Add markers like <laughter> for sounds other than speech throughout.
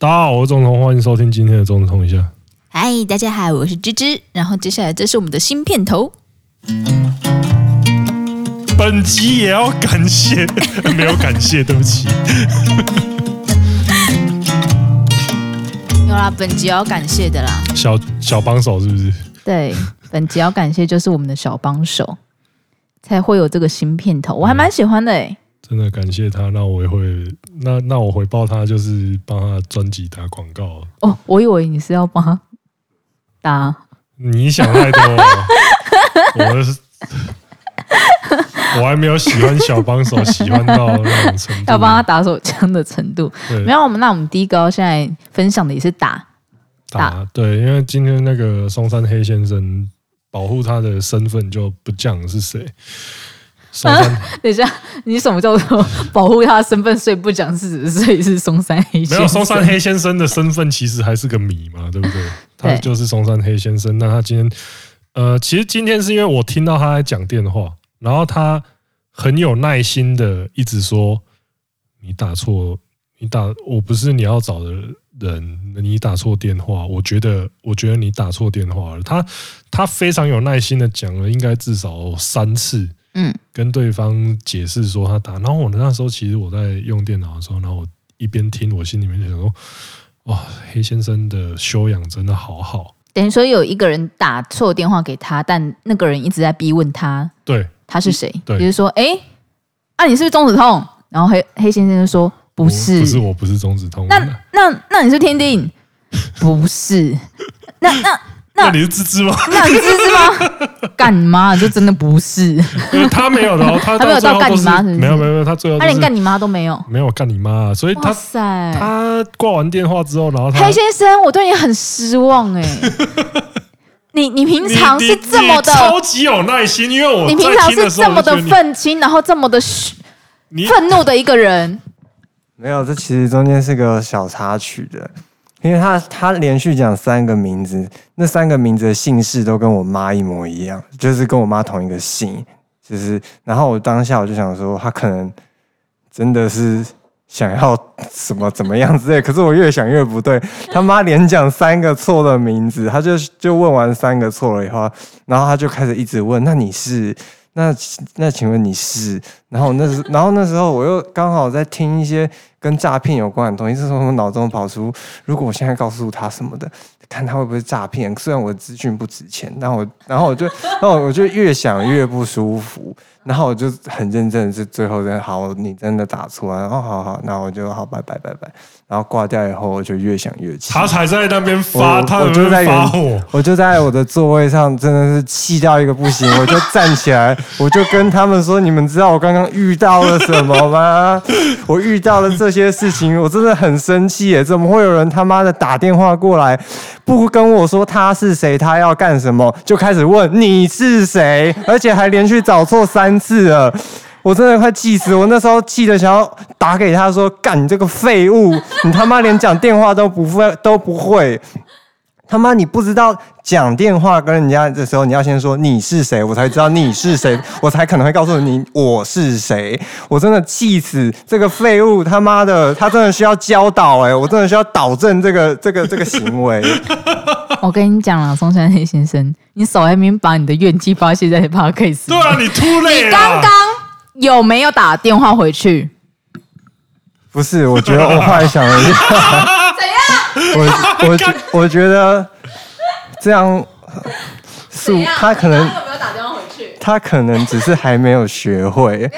大家好，我是中通，欢迎收听今天的中通一下。嗨，大家好，我是芝芝。然后接下来这是我们的新片头。本集也要感谢，<laughs> 没有感谢，对不起。<laughs> 有啦，本集要感谢的啦。小小帮手是不是？对，本集要感谢就是我们的小帮手，才会有这个新片头。我还蛮喜欢的哎。真的感谢他，那我也会，那那我回报他就是帮他专辑打广告。哦，我以为你是要帮他打。你想太多了，<laughs> 我是。我还没有喜欢小帮手，喜欢到那种程度，要帮他打手枪的程度。没有，我们那我们第一个现在分享的也是打打。对，因为今天那个松山黑先生保护他的身份就不讲是谁。松山，啊，<laughs> 等一下，你什么叫做保护他的身份？所以不讲事？所以是松山黑先生。没有，松山黑先生的身份其实还是个谜嘛，对不对？<laughs> 他就是松山黑先生。那他今天，呃，其实今天是因为我听到他在讲电话。然后他很有耐心的一直说：“你打错，你打我不是你要找的人，你打错电话。我觉得，我觉得你打错电话了。”他他非常有耐心的讲了，应该至少三次，嗯，跟对方解释说他打。然后我那时候其实我在用电脑的时候，然后我一边听，我心里面就想说：“哇，黑先生的修养真的好好。”等于说有一个人打错电话给他，但那个人一直在逼问他，对。他是谁？比如说，哎，啊，你是不是中指通？然后黑黑先生就说不是，不是，我不是中指通。那那那你是天定？<laughs> 不是。那那那你是芝芝吗？那你是芝芝吗？<laughs> 干你妈！就真的不是。他没有的，他 <laughs> 他没有到干你妈，没有没有没有，他最后他连干你妈都没有，没有干你妈，所以他他挂完电话之后，然后他黑先生，我对你很失望哎。<laughs> 你你平常是这么的超级有耐心，因为我你平常是这么的愤青，然后这么的愤怒的一个人。没有，这其实中间是个小插曲的，因为他他连续讲三个名字，那三个名字的姓氏都跟我妈一模一样，就是跟我妈同一个姓，就是然后我当下我就想说，他可能真的是。想要什么怎么样之类，可是我越想越不对。他妈连讲三个错的名字，他就就问完三个错了以后，然后他就开始一直问：“那你是？那那请问你是？”然后那时然后那时候我又刚好在听一些跟诈骗有关的东西，是从我脑中跑出：如果我现在告诉他什么的，看他会不会诈骗？虽然我的资讯不值钱，但我然后我就然后我就越想越不舒服。然后我就很认真的，是最后真好，你真的打错了，然后好好，那我就好，拜拜拜拜。然后挂掉以后，我就越想越气。他才在那边发，我就在发火，我就在我的座位上，真的是气到一个不行。我就站起来，<laughs> 我就跟他们说：“你们知道我刚刚遇到了什么吗？<laughs> 我遇到了这些事情，我真的很生气耶！怎么会有人他妈的打电话过来，不跟我说他是谁，他要干什么，就开始问你是谁，而且还连续找错三是了。”我真的快气死！我那时候气得想要打给他说：“干你这个废物，你他妈连讲电话都不会都不会！他妈你不知道讲电话跟人家的时候，你要先说你是谁，我才知道你是谁，我才可能会告诉你我是谁。我真的气死这个废物！他妈的，他真的需要教导哎！我真的需要导正这个这个这个行为。<laughs> 我跟你讲了，松山黑先生，你手还没把你的怨气发泄在 Podcast。对啊，你突累了。你刚刚。有没有打电话回去？不是，我觉得我后来想了一下？我 <laughs> 我我觉得这样是他可能他有没有打电话回去？他可能只是还没有学会。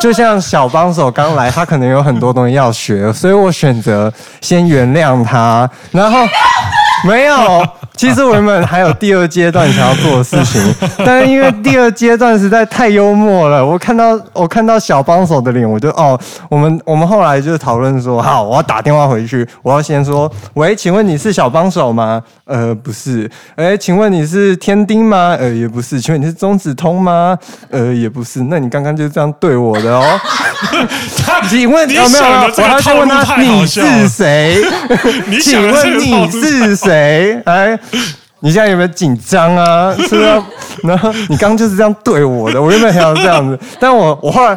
就像小帮手刚来，他可能有很多东西要学，所以我选择先原谅他，然后 <laughs> 没有。其实我们还有第二阶段想要做的事情，<laughs> 但是因为第二阶段实在太幽默了，我看到我看到小帮手的脸，我就哦，我们我们后来就讨论说，好，我要打电话回去，我要先说，喂，请问你是小帮手吗？呃，不是。哎，请问你是天丁吗？呃，也不是。请问你是中指通吗？呃，也不是。那你刚刚就是这样对我的哦。<laughs> 请问有没有？我要去问他你是谁？请问你是谁？哎。你现在有没有紧张啊？<laughs> 是不是？然后你刚刚就是这样对我的，我原本想要这样子，<laughs> 但我我后来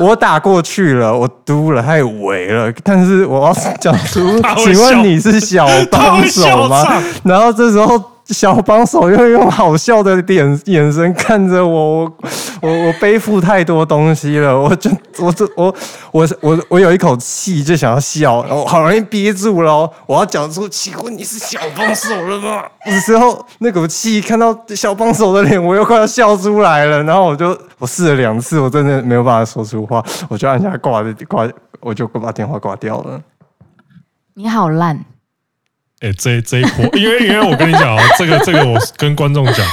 我打过去了，我嘟了，他也围了，但是我要讲出，请问你是小帮手吗？然后这时候。小帮手又用好笑的眼眼神看着我，我我我背负太多东西了，我就我这我我我我有一口气就想要笑，我好容易憋住了，我要讲出，请问你是小帮手了吗？的时候那口气看到小帮手的脸，我又快要笑出来了，然后我就我试了两次，我真的没有办法说出话，我就按下挂的挂，我就把电话挂掉了。你好烂。哎、这这一波，因为因为我跟你讲啊，这个这个我跟观众讲，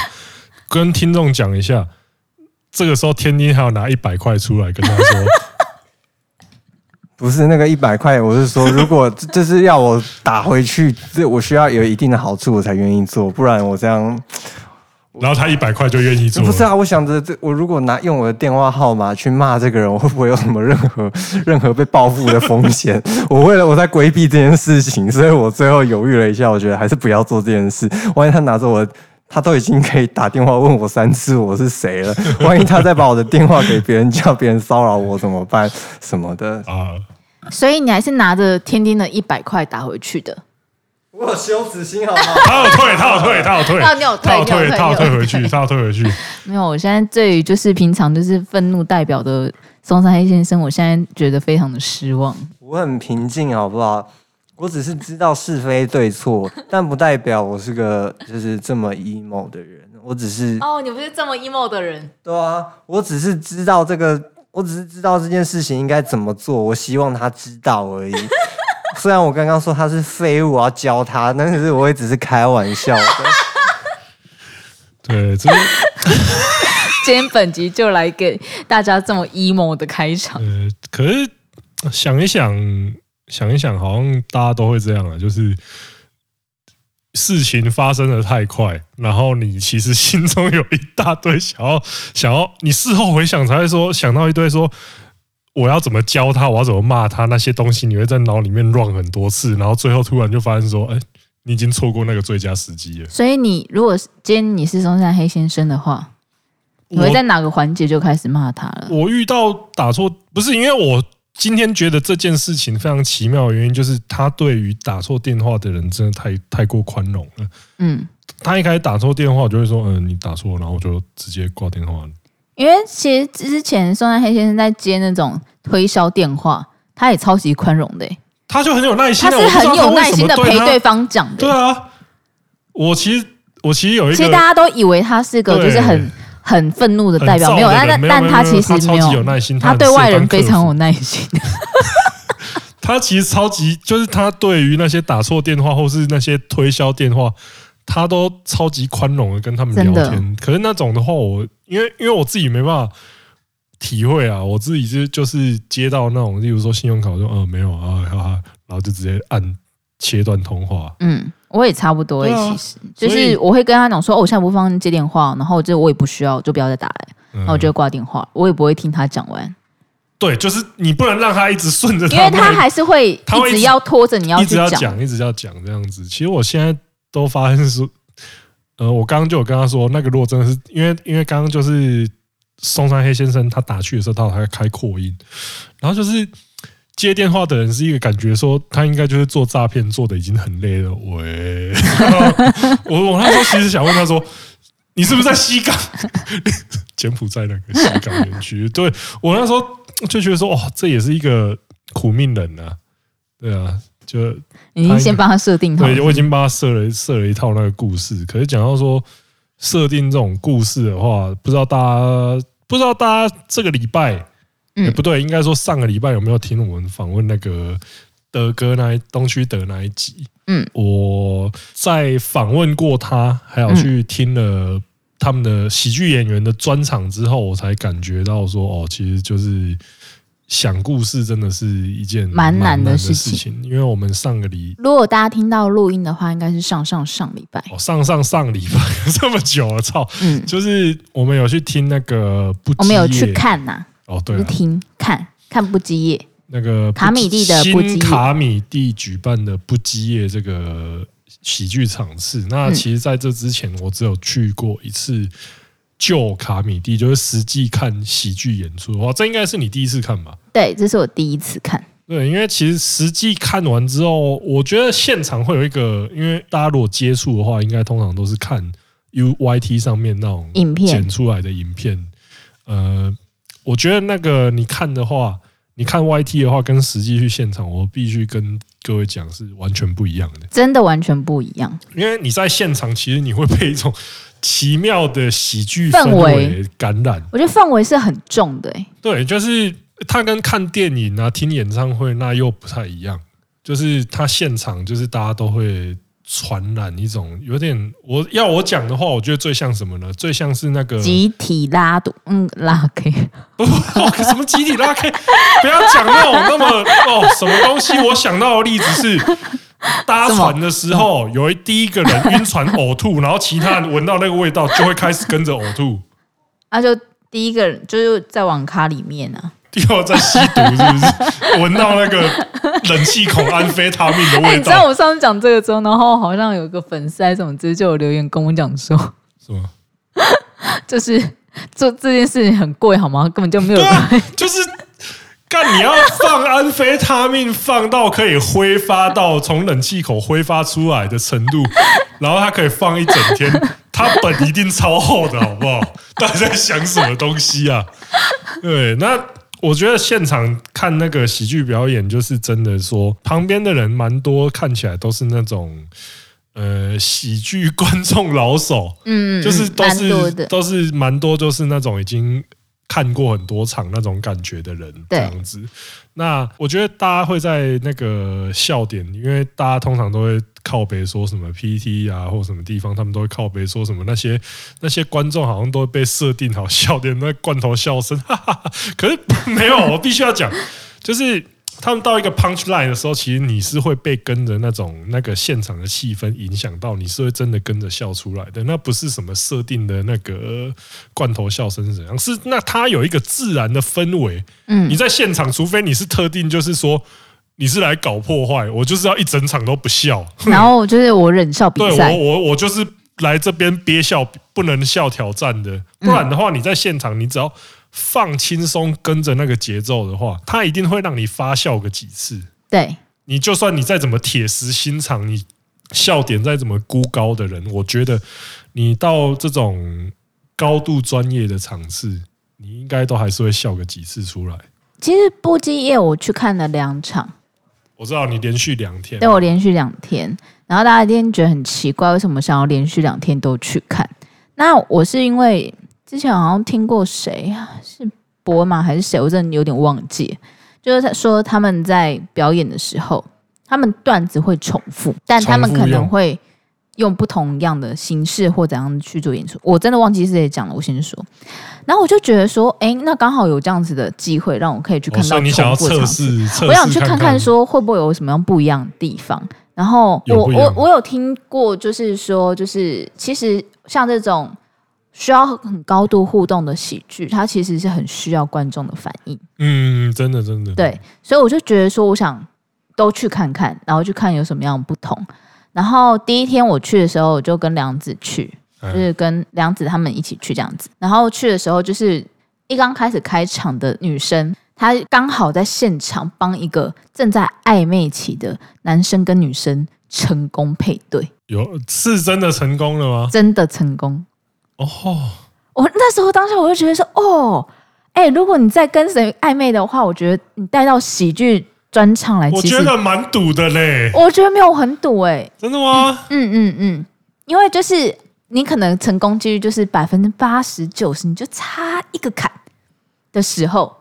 跟听众讲一下，这个时候天津还要拿一百块出来跟他说，不是那个一百块，我是说，如果这是要我打回去，这我需要有一定的好处我才愿意做，不然我这样。然后他一百块就愿意做，不是啊？我想着这，我如果拿用我的电话号码去骂这个人，我会不会有什么任何 <laughs> 任何被报复的风险？<laughs> 我为了我在规避这件事情，所以我最后犹豫了一下，我觉得还是不要做这件事。万一他拿着我，他都已经可以打电话问我三次我是谁了，<laughs> 万一他再把我的电话给别人，叫别人骚扰我怎么办？什么的啊？所以你还是拿着天丁的一百块打回去的。我有羞耻心好吗？<laughs> 他有退，他有退，他有退，他有退，他有退，他有退回去，他要退回去。没有，我现在对于就是平常就是愤怒代表的松山黑先生，我现在觉得非常的失望。我很平静，好不好？我只是知道是非对错，<laughs> 但不代表我是个就是这么 emo 的人。我只是哦，你不是这么 emo 的人。对啊，我只是知道这个，我只是知道这件事情应该怎么做。我希望他知道而已。<laughs> 虽然我刚刚说他是废物，我要教他，但是我也只是开玩笑的。<laughs> 对，这 <laughs> 今天本集就来给大家这么 emo 的开场。呃，可是想一想，想一想，好像大家都会这样啊，就是事情发生的太快，然后你其实心中有一大堆想要想要，你事后回想才会说想到一堆说。我要怎么教他？我要怎么骂他？那些东西你会在脑里面 run 很多次，然后最后突然就发现说：“哎，你已经错过那个最佳时机了。”所以你如果今天你是松山黑先生的话，你会在哪个环节就开始骂他了？我遇到打错不是因为我今天觉得这件事情非常奇妙的原因，就是他对于打错电话的人真的太太过宽容了。嗯，他一开始打错电话，我就会说：“嗯，你打错。”然后我就直接挂电话了。因为其实之前宋丹黑先生在接那种推销电话，他也超级宽容的，他就很有耐心，他是很有耐心的陪对方讲的。对啊，我其实我其实有一个，其实大家都以为他是个就是很很愤怒的代表，没有，但但但他其实没有，有耐心，他对外人非常有耐心。<laughs> 他其实超级，就是他对于那些打错电话或是那些推销电话。他都超级宽容的跟他们聊天，可是那种的话，我因为因为我自己没办法体会啊，我自己是就是接到那种，例如说信用卡，说嗯没有啊，哈哈，然后就直接按切断通话。嗯，我也差不多，其实就是我会跟他讲说，哦，我现在不方便接电话，然后就我也不需要，就不要再打来，然后我就挂电话，我也不会听他讲完。对，就是你不能让他一直顺着，因为他还是会一直要拖着你要一直要讲，一直要讲这样子。其实我现在。都发现是，呃，我刚刚就有跟他说，那个如果真的是因为，因为刚刚就是松山黑先生他打去的时候，他还开扩音，然后就是接电话的人是一个感觉说他应该就是做诈骗做的已经很累了。喂，<laughs> 我我那时候其实想问他说，你是不是在西港 <laughs> 柬埔寨那个西港园区？对，我那时候就觉得说，哇，这也是一个苦命人啊，对啊。就你已经先帮他设定好，对，我已经帮他设了设了一套那个故事。可是讲到说设定这种故事的话，不知道大家不知道大家这个礼拜，嗯，不对，应该说上个礼拜有没有听我们访问那个德哥那一东区德那一集？嗯，我在访问过他，还有去听了他们的喜剧演员的专场之后，我才感觉到说，哦，其实就是。想故事真的是一件蛮难的事情，因为我们上个礼，<laughs> 如果大家听到录音的话，应该是上上上礼拜，哦，上上上礼拜 <laughs> 这么久了，操，嗯，就是我们有去听那个不，我们有去看呐，哦，对，听看看不基夜，那个卡米蒂的不基夜，卡米蒂举办的不基夜这个喜剧场次。那其实在这之前，我只有去过一次旧卡米蒂，就是实际看喜剧演出的话，这应该是你第一次看吧？对，这是我第一次看。对，因为其实实际看完之后，我觉得现场会有一个，因为大家如果接触的话，应该通常都是看 UYT 上面那种影片剪出来的影片。呃，我觉得那个你看的话，你看 YT 的话，跟实际去现场，我必须跟各位讲是完全不一样的，真的完全不一样。因为你在现场，其实你会被一种奇妙的喜剧氛围感染。我觉得氛围是很重的，欸，对，就是。它跟看电影啊、听演唱会那又不太一样，就是它现场就是大家都会传染一种有点，我要我讲的话，我觉得最像什么呢？最像是那个集体拉赌，嗯，拉 K，<laughs> 哦，什么集体拉 K？不要讲那种那么哦什么东西。我想到的例子是搭船的时候，有一第一个人晕船呕吐，然后其他人闻到那个味道就会开始跟着呕吐。那、啊、就第一个人就是在网咖里面啊。又在吸毒是不是？闻到那个冷气孔安非他命的味道。欸、<laughs> 你知道我上次讲这个之后，然后好像有一个粉丝还是什么，直接就有留言跟我讲说，什么？<laughs> 就是做这件事情很贵好吗？根本就没有。就是干你要放安非他命，放到可以挥发到从冷气口挥发出来的程度，然后它可以放一整天，它本一定超厚的，好不好？大家在想什么东西啊？<laughs> 对，那。我觉得现场看那个喜剧表演，就是真的说，旁边的人蛮多，看起来都是那种呃喜剧观众老手，嗯，就是都是都是蛮多，就是那种已经看过很多场那种感觉的人，这样子。那我觉得大家会在那个笑点，因为大家通常都会。靠背说什么 PT 啊，或什么地方，他们都会靠背说什么那些那些观众好像都会被设定好笑点，那罐头笑声，哈哈哈。可是没有，我必须要讲，就是他们到一个 punch line 的时候，其实你是会被跟着那种那个现场的气氛影响到，你是会真的跟着笑出来的。那不是什么设定的那个罐头笑声是怎样？是那它有一个自然的氛围。嗯，你在现场，除非你是特定，就是说。你是来搞破坏，我就是要一整场都不笑，然后就是我忍笑比 <laughs> 赛，对，我我我就是来这边憋笑不能笑挑战的，不然的话你在现场你只要放轻松跟着那个节奏的话，他一定会让你发笑个几次。对，你就算你再怎么铁石心肠，你笑点再怎么孤高的人，我觉得你到这种高度专业的场次，你应该都还是会笑个几次出来。其实不羁夜我去看了两场。我知道你连续两天，对，我连续两天，然后大家一定觉得很奇怪，为什么想要连续两天都去看？那我是因为之前好像听过谁啊，是博吗还是谁？我真的有点忘记。就是他说他们在表演的时候，他们段子会重复，但他们可能会用不同样的形式或怎样去做演出。我真的忘记是谁讲了，我先说。然后我就觉得说，哎，那刚好有这样子的机会，让我可以去看到重复场次。我想去看看，说会不会有什么样不一样的地方。然后我我我有听过，就是说，就是其实像这种需要很高度互动的喜剧，它其实是很需要观众的反应。嗯，真的真的。对，所以我就觉得说，我想都去看看，然后去看有什么样的不同。然后第一天我去的时候，我就跟梁子去。就是跟梁子他们一起去这样子，然后去的时候，就是一刚开始开场的女生，她刚好在现场帮一个正在暧昧期的男生跟女生成功配对。有是真的成功了吗？真的成功哦！我那时候当下我就觉得说，哦，哎、欸，如果你在跟谁暧昧的话，我觉得你带到喜剧专场来，我觉得蛮堵的嘞。我觉得没有很堵哎、欸，真的吗？嗯嗯嗯，因为就是。你可能成功几率就是百分之八十九十，你就差一个坎的时候，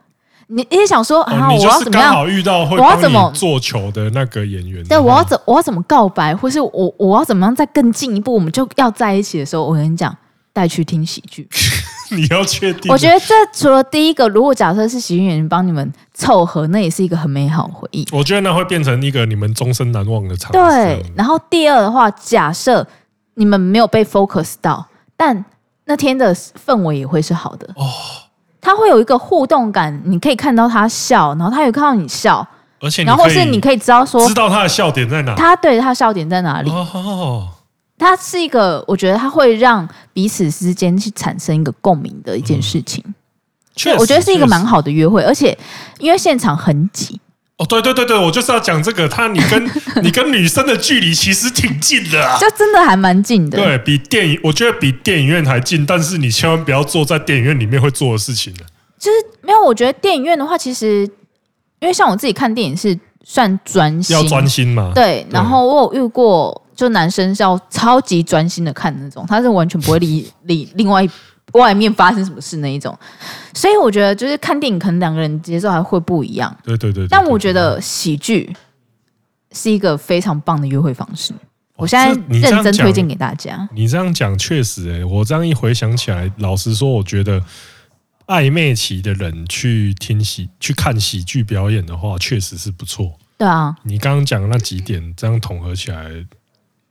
你你也想说啊，我要怎么样？遇到会我要怎么做球的那个演员？对，我要怎我要怎么告白，或是我我要怎么样再更进一步，我们就要在一起的时候，我跟你讲，带去听喜剧。<laughs> 你要确定？我觉得这除了第一个，如果假设是喜剧演员帮你们凑合，那也是一个很美好的回忆。我觉得那会变成一个你们终身难忘的场。对，然后第二的话，假设。你们没有被 focus 到，但那天的氛围也会是好的哦。他会有一个互动感，你可以看到他笑，然后他有看到你笑，而且然后是你可以知道说，知道他的笑点在哪，他对他的笑点在哪里。哦，他是一个，我觉得它会让彼此之间去产生一个共鸣的一件事情。嗯、确实，我觉得是一个蛮好的约会，而且因为现场很挤。哦，对对对对，我就是要讲这个。他，你跟 <laughs> 你跟女生的距离其实挺近的啊，就真的还蛮近的。对，比电影，我觉得比电影院还近。但是你千万不要做在电影院里面会做的事情了。就是没有，我觉得电影院的话，其实因为像我自己看电影是算专心，要专心嘛。对，然后我有遇过，就男生是要超级专心的看那种，他是完全不会理 <laughs> 理另外。外面发生什么事那一种，所以我觉得就是看电影，可能两个人节奏还会不一样。对对对。但我觉得喜剧是一个非常棒的约会方式。我现在认真推荐给大家。你这样讲确实，哎，我这样一回想起来，老实说，我觉得暧昧期的人去听喜去看喜剧表演的话，确实是不错。对啊。你刚刚讲的那几点，这样统合起来，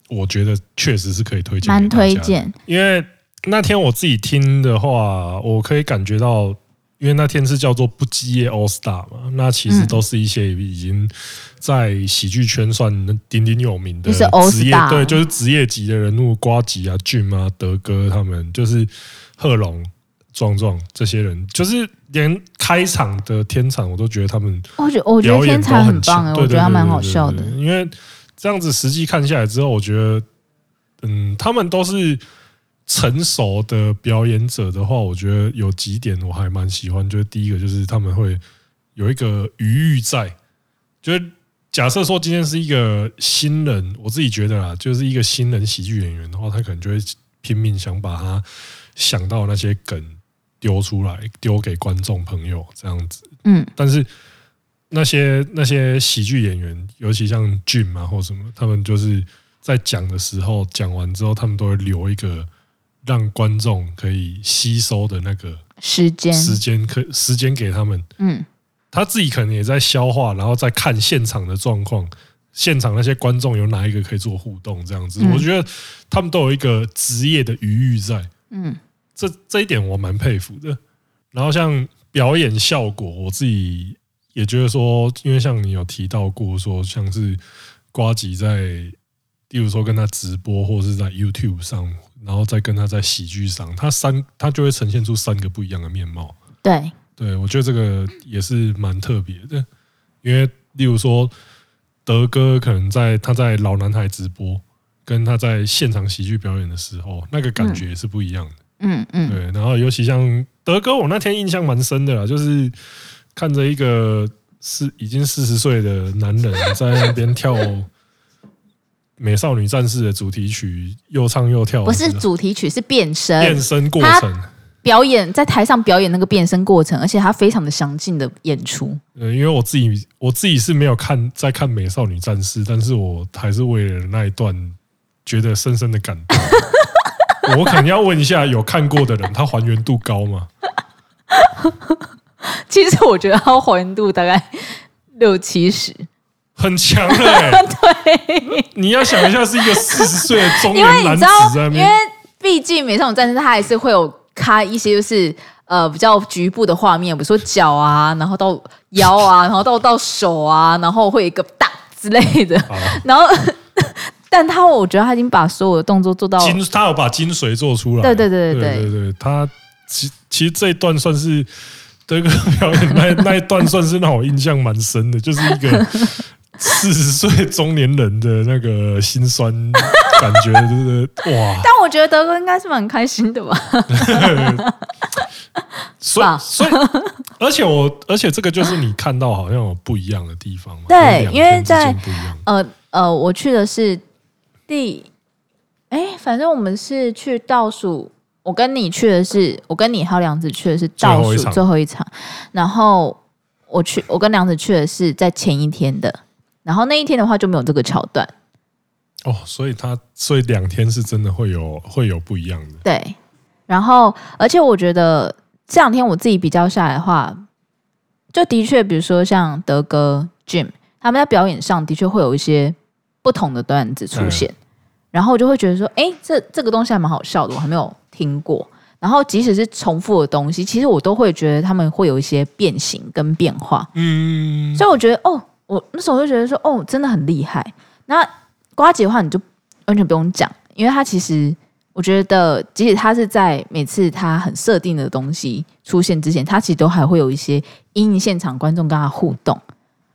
我觉得确实是可以推荐。蛮推荐，因为。那天我自己听的话，我可以感觉到，因为那天是叫做不羁夜 All Star 嘛，那其实都是一些已经在喜剧圈算鼎鼎有名的职业，对，就是职业级的人物，瓜吉啊、俊啊、德哥他们，就是贺龙、壮壮这些人，就是连开场的天场我都觉得他们，我觉我觉得天场很棒，我觉得他蛮好笑的，因为这样子实际看下来之后，我觉得，嗯，他们都是。成熟的表演者的话，我觉得有几点我还蛮喜欢。就是第一个，就是他们会有一个余裕在。就是假设说今天是一个新人，我自己觉得啦，就是一个新人喜剧演员的话，他可能就会拼命想把他想到那些梗丢出来，丢给观众朋友这样子。嗯，但是那些那些喜剧演员，尤其像俊嘛或什么，他们就是在讲的时候，讲完之后，他们都会留一个。让观众可以吸收的那个时间，时间可时间给他们，嗯，他自己可能也在消化，然后再看现场的状况，现场那些观众有哪一个可以做互动，这样子，我觉得他们都有一个职业的余裕在，嗯，这这一点我蛮佩服的。然后像表演效果，我自己也觉得说，因为像你有提到过说，像是瓜吉在，例如说跟他直播或是在 YouTube 上。然后再跟他在喜剧上，他三他就会呈现出三个不一样的面貌。对，对我觉得这个也是蛮特别的，因为例如说德哥可能在他在老男孩直播，跟他在现场喜剧表演的时候，那个感觉也是不一样的。嗯嗯，对。然后尤其像德哥，我那天印象蛮深的啦，就是看着一个是已经四十岁的男人在那边跳。美少女战士的主题曲又唱又跳，不是主题曲，是变身变身过程。表演在台上表演那个变身过程，而且他非常的详尽的演出。呃，因为我自己我自己是没有看在看美少女战士，但是我还是为了那一段觉得深深的感动。<laughs> 我肯定要问一下有看过的人，他还原度高吗？<laughs> 其实我觉得他还原度大概六七十。很强哎、欸，<laughs> 对，你要想一下，是一个四十岁的中年男子在那边，因为毕竟美少女战士，它还是会有开一些就是呃比较局部的画面，比如说脚啊，然后到腰啊，然后到到手啊，然后会有一个大之类的，<laughs> 然后，但他我觉得他已经把所有的动作做到精，他有把精髓做出来，对对对。对对对对，他其其实这一段算是这个表演那 <laughs> 那一段算是让我印象蛮深的，就是一个。四十岁中年人的那个心酸感觉，对不对？哇！但我觉得德哥应该是蛮开心的吧。<laughs> 所以，所以，而且我，而且这个就是你看到好像有不一样的地方嘛。对，因为在呃呃，我去的是第，哎，反正我们是去倒数。我跟你去的是，我跟你还有梁子去的是倒数最后一场。然后我去，我跟梁子去的是在前一天的。然后那一天的话就没有这个桥段，哦，所以他所以两天是真的会有会有不一样的。对，然后而且我觉得这两天我自己比较下来的话，就的确，比如说像德哥、Jim 他们在表演上的确会有一些不同的段子出现，嗯、然后我就会觉得说，哎，这这个东西还蛮好笑的，我还没有听过。然后即使是重复的东西，其实我都会觉得他们会有一些变形跟变化。嗯，所以我觉得哦。我那时候就觉得说，哦，真的很厉害。那瓜姐的话，你就完全不用讲，因为他其实我觉得，即使他是在每次他很设定的东西出现之前，他其实都还会有一些因应现场观众跟他互动，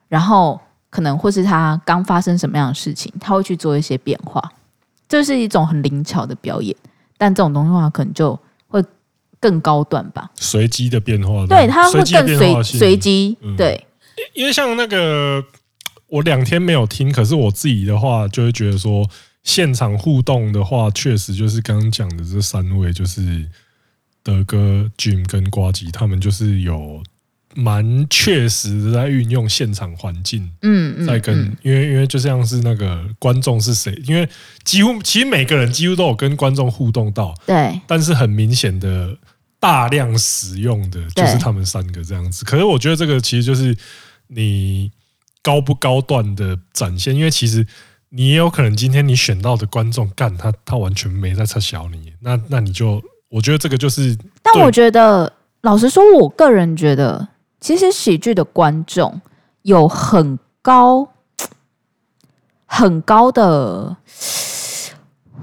然后可能或是他刚发生什么样的事情，他会去做一些变化，这是一种很灵巧的表演。但这种东西的话，可能就会更高段吧，随机的变化，对，它会更随随机，对。因为像那个，我两天没有听，可是我自己的话就会觉得说，现场互动的话，确实就是刚刚讲的这三位，就是德哥、Jim 跟瓜吉，他们就是有蛮确实的在运用现场环境，嗯，在跟，因为因为就像是那个观众是谁，因为几乎其实每个人几乎都有跟观众互动到，对，但是很明显的大量使用的就是他们三个这样子，可是我觉得这个其实就是。你高不高段的展现？因为其实你也有可能今天你选到的观众干他，他完全没在插小你。那那你就，我觉得这个就是。但我觉得，老实说，我个人觉得，其实喜剧的观众有很高、很高的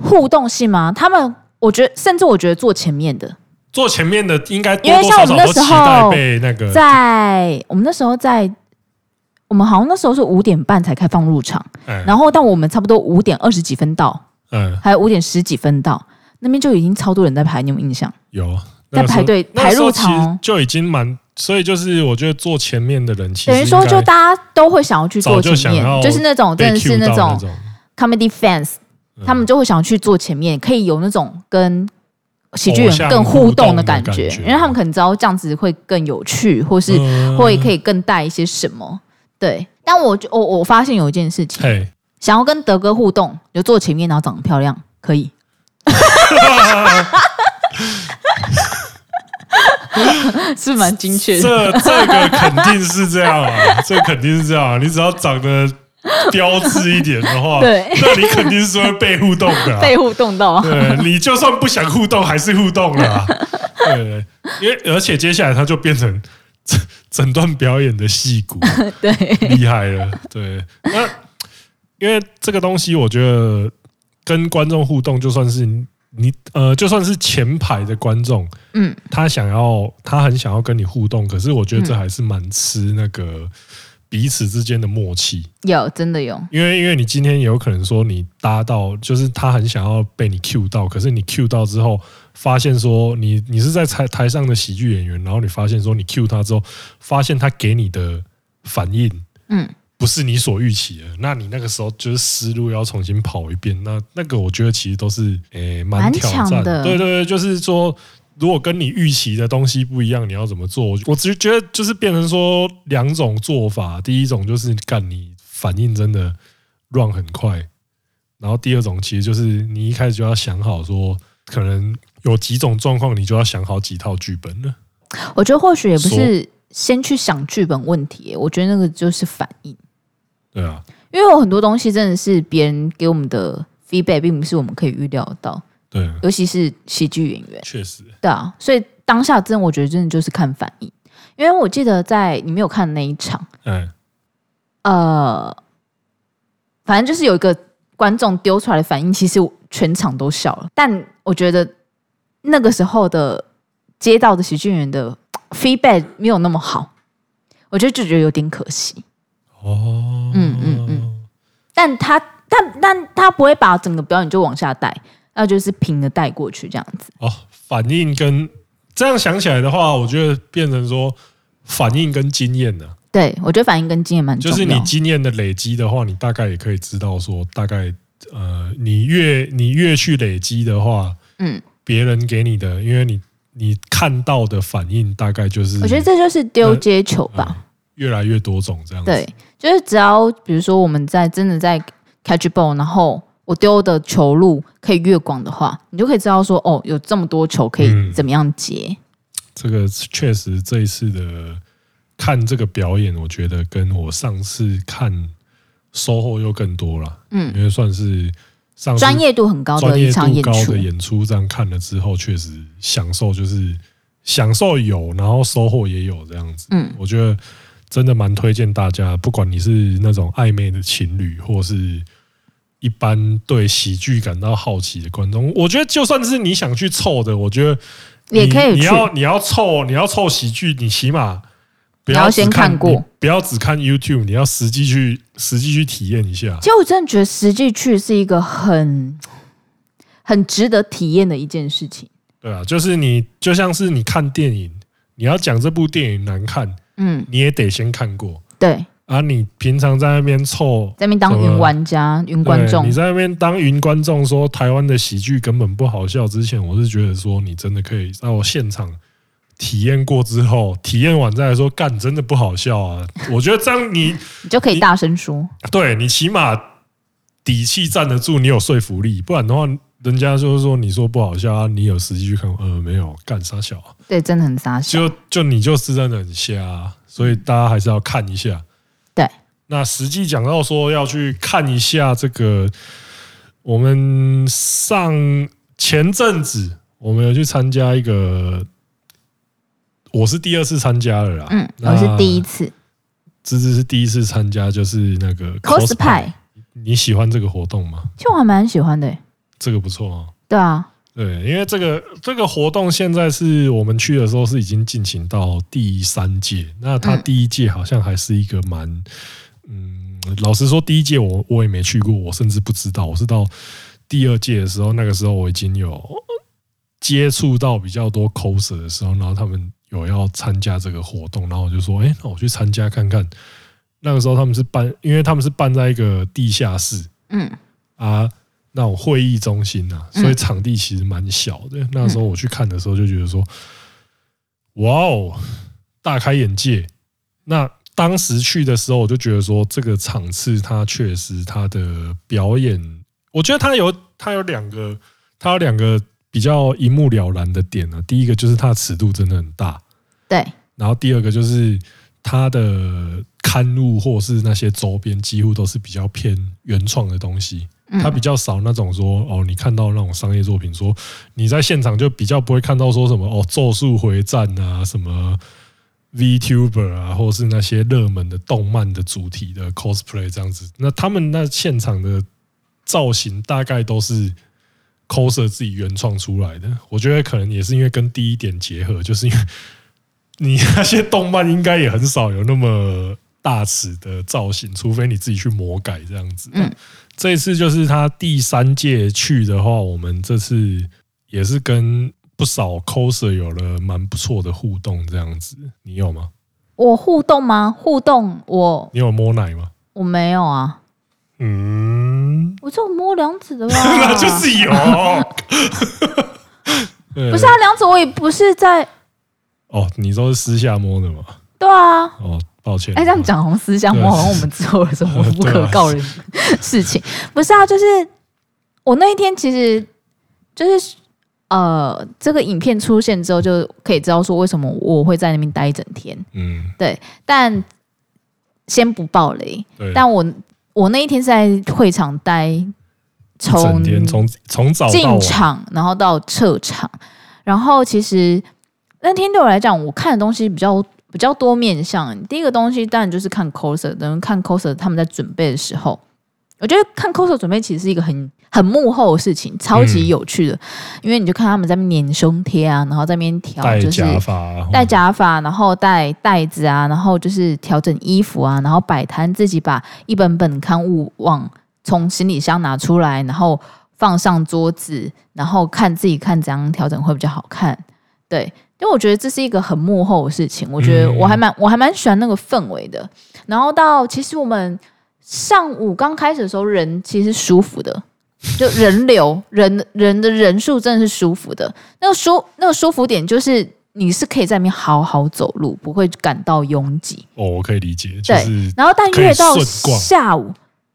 互动性吗？他们，我觉得，甚至我觉得坐前面的。坐前面的应该多多少少都期待被那个。在我们那时候在。我们好像那时候是五点半才开放入场，嗯、然后到我们差不多五点二十几分到，嗯，还有五点十几分到，那边就已经超多人在排，你有，有印象？有，在排队排入场，就已经蛮，所以就是我觉得坐前面的人，其实等于说就大家都会想要去坐前面，就，就是那种真的是那种 comedy fans，他们就会想要去坐前面，可以有那种跟喜剧人更互动的感觉，因为他们可能知道这样子会更有趣，或是会可以更带一些什么。对，但我我我发现有一件事情，想要跟德哥互动，就坐前面，然后长得漂亮，可以，<laughs> 是蛮精确的。这这个肯定是这样啊，<laughs> 这肯定是这样啊。你只要长得标致一点的话，对，那你肯定是会被互动的，被互动到。对，你就算不想互动，还是互动了啊。<laughs> 对，因为而且接下来他就变成。整段表演的戏骨，对，厉害了，对。那因为这个东西，我觉得跟观众互动，就算是你呃，就算是前排的观众，嗯，他想要，他很想要跟你互动，可是我觉得这还是蛮吃那个彼此之间的默契。有，真的有。因为因为你今天有可能说你搭到，就是他很想要被你 cue 到，可是你 cue 到之后。发现说你你是在台台上的喜剧演员，然后你发现说你 cue 他之后，发现他给你的反应，嗯，不是你所预期的，那你那个时候就是思路要重新跑一遍。那那个我觉得其实都是诶蛮挑战的，对对对，就是说如果跟你预期的东西不一样，你要怎么做？我只是觉得就是变成说两种做法，第一种就是干你反应真的 run 很快，然后第二种其实就是你一开始就要想好说可能。有几种状况，你就要想好几套剧本了。我觉得或许也不是先去想剧本问题，我觉得那个就是反应。对啊，因为有很多东西真的是别人给我们的 feedback，并不是我们可以预料到。对，尤其是喜剧演员，确实。对啊，所以当下真的，我觉得真的就是看反应。因为我记得在你没有看的那一场，嗯，呃，反正就是有一个观众丢出来的反应，其实全场都笑了，但我觉得。那个时候的接到的喜剧演员的 feedback 没有那么好，我觉得就觉得有点可惜。哦，嗯嗯嗯，但他但但他不会把整个表演就往下带，那就是平的带过去这样子。哦，反应跟这样想起来的话，我觉得变成说反应跟经验呢。对，我觉得反应跟经验蛮重要。就是你经验的累积的话，你大概也可以知道说，大概呃，你越你越去累积的话，嗯。别人给你的，因为你你看到的反应大概就是，我觉得这就是丢接球吧，嗯，越来越多种这样子。对，就是只要比如说我们在真的在 catch ball，然后我丢的球路可以越广的话，你就可以知道说哦，有这么多球可以怎么样接。嗯，这个确实这一次的看这个表演，我觉得跟我上次看收获又更多了。嗯，因为算是。专业度很高的一场演出，专业度高的演出，这样看了之后，确实享受就是享受有，然后收获也有这样子。嗯，我觉得真的蛮推荐大家，不管你是那种暧昧的情侣，或是一般对喜剧感到好奇的观众，我觉得就算是你想去凑的，我觉得也可以。你要你要凑，你要凑喜剧，你起码不要先看过，不要只看 YouTube，你要实际去实际去体验一下。其实我真的觉得实际去是一个很很值得体验的一件事情。对啊，就是你就像是你看电影，你要讲这部电影难看。嗯，你也得先看过，对。啊，你平常在那边凑，在那边当云玩家、云观众，你在那边当云观众，说台湾的喜剧根本不好笑。之前我是觉得说，你真的可以在我现场体验过之后，体验完再来说，干真的不好笑啊！<laughs> 我觉得这样你你就可以大声说，对你起码底气站得住，你有说服力，不然的话。人家就是说，你说不好笑啊，你有实际去看？呃，没有，干傻笑啊？对，真的很傻笑。就就你就是真的很瞎啊，所以大家还是要看一下。对，那实际讲到说要去看一下这个，我们上前阵子我们有去参加一个，我是第二次参加了啦。嗯，我是第一次。芝芝是第一次参加，就是那个 cosplay。你喜欢这个活动吗？其实我还蛮喜欢的欸。这个不错啊。对啊，对，因为这个这个活动现在是我们去的时候是已经进行到第三届，那他第一届好像还是一个蛮，嗯，老实说，第一届我我也没去过，我甚至不知道。我是到第二届的时候，那个时候我已经有接触到比较多 coser 的时候，然后他们有要参加这个活动，然后我就说，哎，那我去参加看看。那个时候他们是办，因为他们是办在一个地下室，嗯啊。那种会议中心啊，所以场地其实蛮小的。嗯、那时候我去看的时候，就觉得说，哇哦，大开眼界。那当时去的时候，我就觉得说，这个场次它确实它的表演，我觉得它有它有两个，它有两个比较一目了然的点呢、啊。第一个就是它的尺度真的很大，对。然后第二个就是它的刊物或是那些周边，几乎都是比较偏原创的东西。他比较少那种说哦，你看到那种商业作品，说你在现场就比较不会看到说什么哦，咒术回战啊，什么 VTuber 啊，或是那些热门的动漫的主题的 cosplay 这样子。那他们那现场的造型大概都是 coser 自己原创出来的。我觉得可能也是因为跟第一点结合，就是因为你那些动漫应该也很少有那么大尺的造型，除非你自己去魔改这样子。嗯。这次就是他第三届去的话，我们这次也是跟不少 coser 有了蛮不错的互动，这样子，你有吗？我互动吗？互动我。你有摸奶吗？我没有啊。嗯，我就摸梁子的吧。<laughs> 那就是有。<laughs> 不是啊，梁子我也不是在。哦，你都是私下摸的吗？对啊。哦。抱歉，哎，这样讲红丝香摸，好像我们做了什么 <laughs> 不可告人的事情。不是啊，就是我那一天其实就是呃，这个影片出现之后，就可以知道说为什么我会在那边待一整天。嗯，对。但先不爆雷，但我我那一天是在会场待，从从从早进场，然后到撤场，然后其实那天对我来讲，我看的东西比较。比较多面向，第一个东西当然就是看 coser，等于看 coser 他们在准备的时候，我觉得看 coser 准备其实是一个很很幕后的事情，超级有趣的，嗯、因为你就看他们在那边粘胸贴啊，然后在那边调，就是戴假发，戴假发，然后戴袋子啊，然后就是调整衣服啊，然后摆摊，自己把一本本刊物往从行李箱拿出来，然后放上桌子，然后看自己看怎样调整会比较好看，对。因为我觉得这是一个很幕后的事情，我觉得我还蛮我还蛮喜欢那个氛围的。然后到其实我们上午刚开始的时候，人其实舒服的，就人流 <laughs> 人人的人数真的是舒服的。那个舒那个舒服点就是你是可以在那边好好走路，不会感到拥挤。哦，我可以理解。对，然后但越到下午，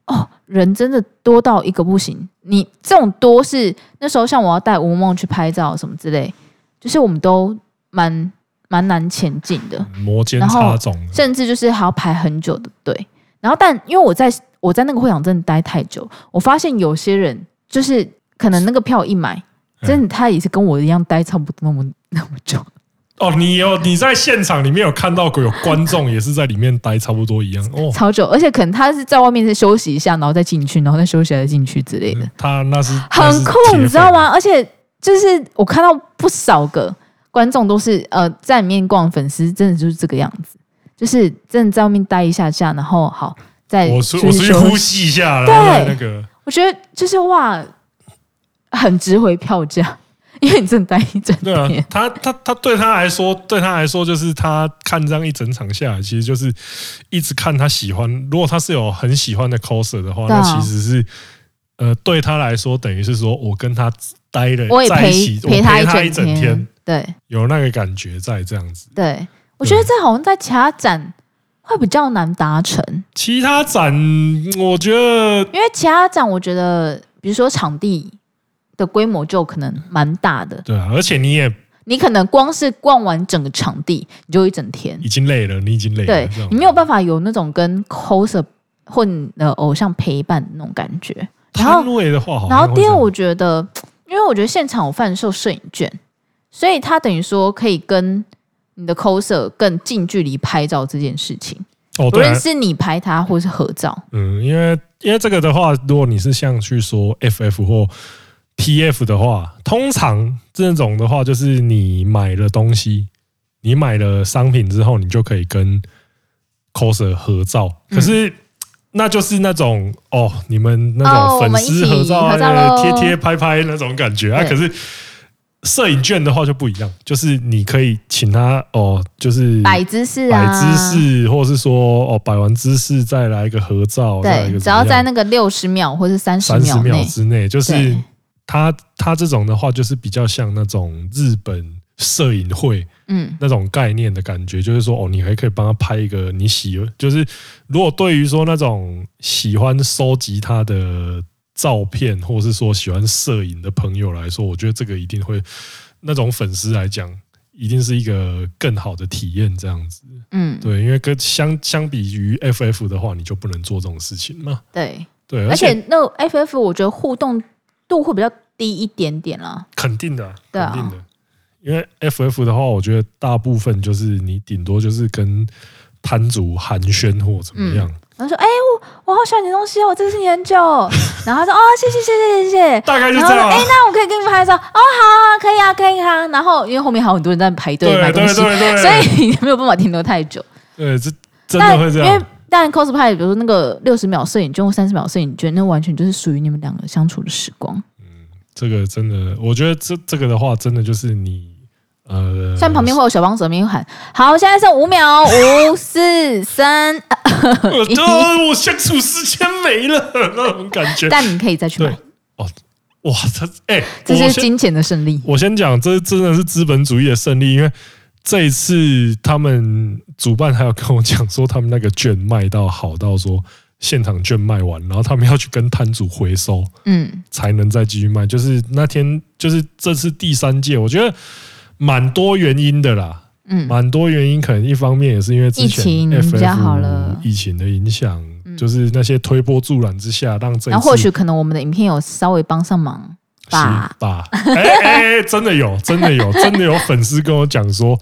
哦，人真的多到一个不行。你这种多是那时候像我要带吴梦去拍照什么之类，就是我们都。蛮蛮难前进的，摩肩擦踵，甚至就是还要排很久的队。然后，但因为我在我在那个会场真的待太久，我发现有些人就是可能那个票一买，真的他也是跟我一样待差不多那么那么久。哦，你有你在现场里面有看到过有观众也是在里面待差不多一样哦，超久，而且可能他是在外面是休息一下，然后再进去，然后再休息再进去之类的。他那是很酷，你知道吗？而且就是我看到不少个观众都是呃在里面逛，粉丝真的就是这个样子，就是真的在外面待一下下，然后好再我出我出去呼吸一下，对。那个。我觉得就是哇，很值回票价。因为你真的待一整天，对啊，他他他对他来说，对他来说就是他看这样一整场下来，其实就是一直看他喜欢。如果他是有很喜欢的 coser 的话，那其实是呃对他来说，等于是说我跟他待了在一起，陪他一整天，对，有那个感觉在这样子。对，我觉得这好像在其他展会比较难达成。其他展，我觉得，因为其他展，我觉得，比如说场地。的规模就可能蛮大的，对啊，而且你也，你可能光是逛完整个场地，你就一整天，已经累了，你已经累了，对，你没有办法有那种跟 coser 混的偶像陪伴那种感觉。然后，然后第二，我觉得，因为我觉得现场有贩售摄影券，所以它等于说可以跟你的 coser 更近距离拍照这件事情。哦，无论是你拍他，或是合照，嗯，因为因为这个的话，如果你是像去说 FF 或 PF 的话，通常这种的话，就是你买了东西，你买了商品之后，你就可以跟 coser 合照。可是，那就是那种哦，你们那种粉丝合照，贴贴拍拍那种感觉啊。可是摄影券的话就不一样，就是你可以请他哦，就是摆姿势，摆姿势，或者是说哦，摆完姿势再来一个合照。对，只要在那个六十秒或是三十秒之内，就是。他他这种的话，就是比较像那种日本摄影会，嗯，那种概念的感觉，就是说，哦，你还可以帮他拍一个你喜欢，就是如果对于说那种喜欢收集他的照片，或是说喜欢摄影的朋友来说，我觉得这个一定会，那种粉丝来讲，一定是一个更好的体验，这样子，嗯，对，因为跟相相比于 FF 的话，你就不能做这种事情嘛，对对，而且那 FF 我觉得互动。度会比较低一点点啦，肯定的，对啊，肯定的。因为 FF 的话，我觉得大部分就是你顶多就是跟摊主寒暄或怎么样。然后说：“哎，我我好喜欢你的东西哦，我这是你很久。<laughs> ”然后他说：“哦，谢谢谢谢谢谢。”大概就这样。哎，那我可以给你们拍照哦，好啊，可以啊，可以啊。然后因为后面还有很多人在排队买东西，所以你没有办法停留太久。对，这真的会这样。因为但 cosplay，比如说那个六十秒摄影券或三十秒摄影券，那完全就是属于你们两个相处的时光。嗯，这个真的，我觉得这这个的话，真的就是你呃，像旁边会有小帮手面喊，好，现在剩五秒，五四三，<laughs> 我 <laughs> 我相处时间没了那种感觉。但你可以再去买哦，哇，这哎、欸，这是金钱的胜利。我先讲，这真的是资本主义的胜利，因为。这一次，他们主办还有跟我讲说，他们那个券卖到好到说，现场券卖完，然后他们要去跟摊主回收，嗯，才能再继续卖。就是那天，就是这次第三届，我觉得蛮多原因的啦，嗯，蛮多原因，可能一方面也是因为之前 FF 比较好了，疫情的影响，就是那些推波助澜之下，让这，然后或许可能我们的影片有稍微帮上忙。吧，哎哎哎，真的有，<laughs> 真的有，真的有粉丝跟我讲说，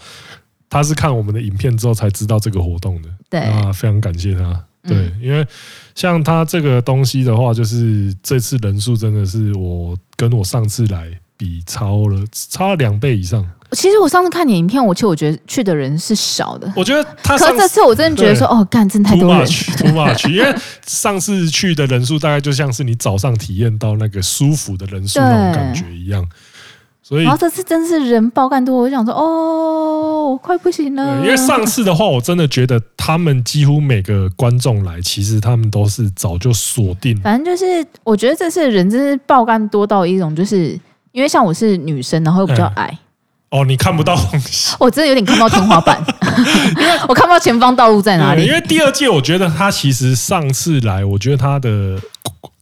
他是看我们的影片之后才知道这个活动的。对。啊，非常感谢他。对，因为像他这个东西的话，就是这次人数真的是我跟我上次来比超了，差了两倍以上。其实我上次看你影片，我其实我觉得去的人是少的。我觉得他，可是这次我真的觉得说，哦，干，真太多人，too much，因为上次去的人数大概就像是你早上体验到那个舒服的人数那种感觉一样。所以，然后这次真是人爆干多，我就想说，哦，我快不行了。因为上次的话，我真的觉得他们几乎每个观众来，其实他们都是早就锁定。反正就是，我觉得这次人真是爆干多到一种，就是因为像我是女生，然后又比较矮。哦，你看不到东西，<laughs> 我真的有点看不到天花板，<laughs> 因为我看不到前方道路在哪里。因为第二届，我觉得他其实上次来，我觉得他的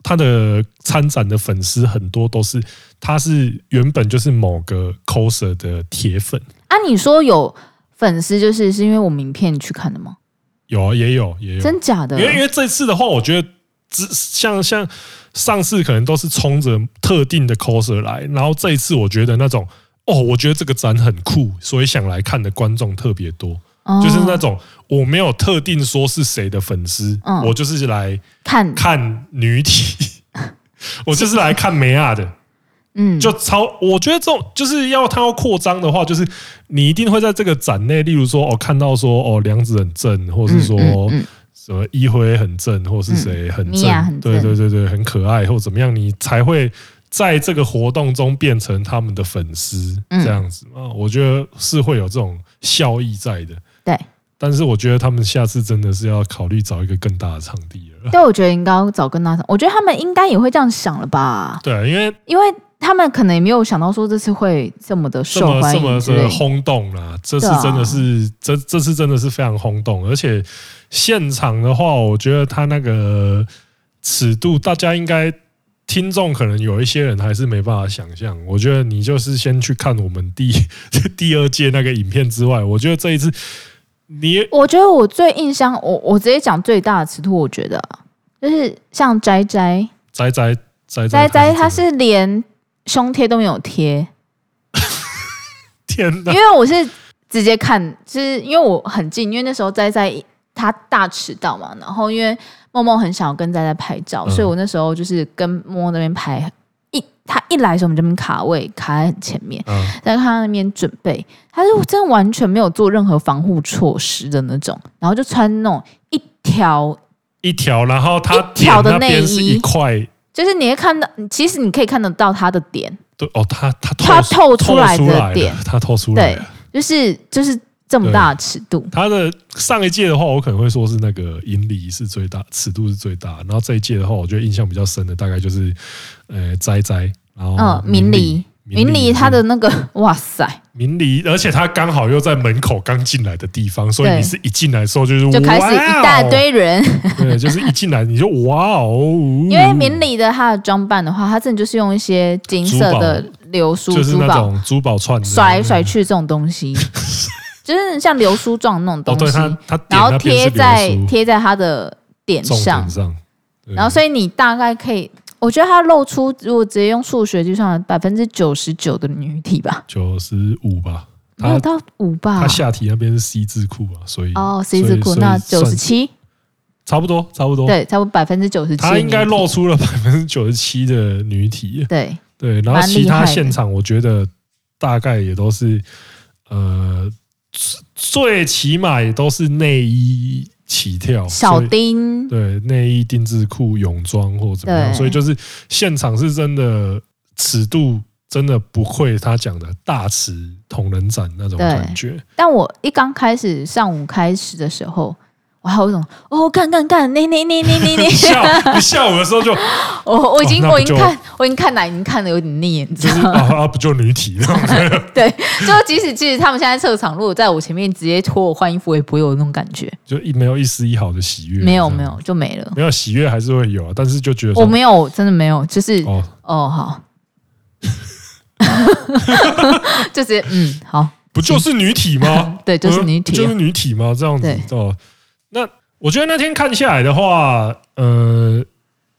他的参展的粉丝很多都是，他是原本就是某个 coser 的铁粉。啊，你说有粉丝就是是因为我名片去看的吗？有啊，也有也有，真假的？因为因为这次的话，我觉得只像像上次可能都是冲着特定的 coser 来，然后这一次我觉得那种。哦，我觉得这个展很酷，所以想来看的观众特别多。哦、就是那种我没有特定说是谁的粉丝，嗯、我就是来看看女体，<laughs> 我就是来看梅亚的。嗯，就超，我觉得这种就是要他要扩张的话，就是你一定会在这个展内，例如说哦，看到说哦，梁子很正，或者是说什么一辉很正，或是谁很正，很正对对对对，很可爱或怎么样，你才会在这个活动中变成他们的粉丝这样子啊？我觉得是会有这种效益在的。对，但是我觉得他们下次真的是要考虑找一个更大的场地了。对，我觉得应该要找更大场，我觉得他们应该也会这样想了吧？对，因为因为。他们可能也没有想到说这次会这么的受欢迎，这么的轰动啦！这次真的是这、啊、这次真的是非常轰动，而且现场的话，我觉得他那个尺度，大家应该听众可能有一些人还是没办法想象。我觉得你就是先去看我们第 <laughs> 第二届那个影片之外，我觉得这一次你，我觉得我最印象，我我直接讲最大的尺度，我觉得就是像斋斋斋斋斋斋斋，他是连。胸贴都没有贴，<laughs> 天哪！因为我是直接看，就是因为我很近，因为那时候在在他大迟到嘛，然后因为梦梦很想要跟在在拍照，嗯、所以我那时候就是跟梦梦那边拍，一他一来的时候我们这边卡位卡在很前面，嗯、在看他那边准备，他就真的完全没有做任何防护措施的那种，然后就穿那种一条一条，然后他一条的内衣是一块。就是你会看到，其实你可以看得到他的点，对哦，他他他透出来的点，他透出来，对，就是就是这么大的尺度。他的上一届的话，我可能会说是那个银离是最大，尺度是最大。然后这一届的话，我觉得印象比较深的大概就是呃斋斋，然后嗯明离。明离他的那个，哇塞！明离，而且他刚好又在门口刚进来的地方，所以你是一进来的时候就是就开始一大堆人，对，就是一进来你就哇哦！因为明离的他的装扮的话，他真的就是用一些金色的流苏就是那种，珠宝串甩来甩去这种东西，<laughs> 就是像流苏状那种东西，然后贴在贴在他的点上，然后所以你大概可以。我觉得它露出，如果直接用数学计算，百分之九十九的女体吧，九十五吧，没有到五吧。它下体那边是 C 字裤啊，所以哦，C 字裤那九十七，差不多，差不多，对，差不多百分之九十七。它应该露出了 <laughs> 百分之九十七的女体，对对。然后其他现场，我觉得大概也都是，呃，最起码也都是内衣。起跳小丁对内衣定制裤泳装或怎么样，所以就是现场是真的尺度真的不愧他讲的大尺同人展那种感觉。但我一刚开始上午开始的时候。我还有一种哦，干干干，你你你你你你 <laughs> 下你下午的时候就，<laughs> 我我已经我已经看我已经看奶已经看的有点腻，你知道吗？啊不就女体吗？<laughs> 对，就即使即使他们现在撤场，如果在我前面直接脱我换衣服，我也不会有那种感觉，就一没有一丝一毫的喜悦，没有没有就没了，没有喜悦还是会有啊，但是就觉得我没有真的没有，就是哦哦好，就直接嗯好，不就是女体吗？对，就是女体，就是女体吗？这样子哦。那我觉得那天看下来的话，呃，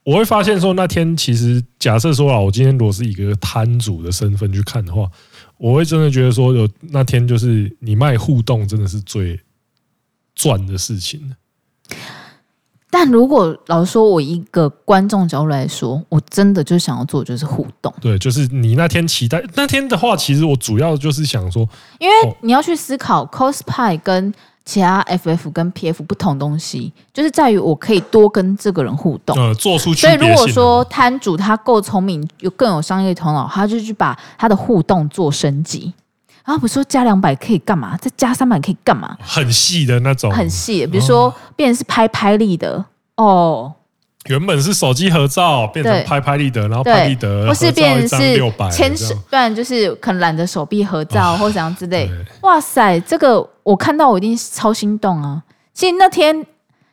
我会发现说那天其实假设说啊，我今天如果是一个摊主的身份去看的话，我会真的觉得说有那天就是你卖互动真的是最赚的事情。但如果老实说，我一个观众角度来说，我真的就想要做就是互动。对，就是你那天期待那天的话，其实我主要就是想说，因为你要去思考 cosplay 跟。其他 FF 跟 PF 不同东西，就是在于我可以多跟这个人互动，呃，做出去。所以如果说摊主他够聪明，有更有商业头脑，他就去把他的互动做升级。然后比如说加两百可以干嘛？再加三百可以干嘛？很细的那种，很细。比如说变成是拍拍力的哦。原本是手机合照，变成拍拍立得，然后拍立得，或是变成是牵手，不然就是可能懒得手臂合照，或怎样之类。哇塞，这个我看到我一定超心动啊！其实那天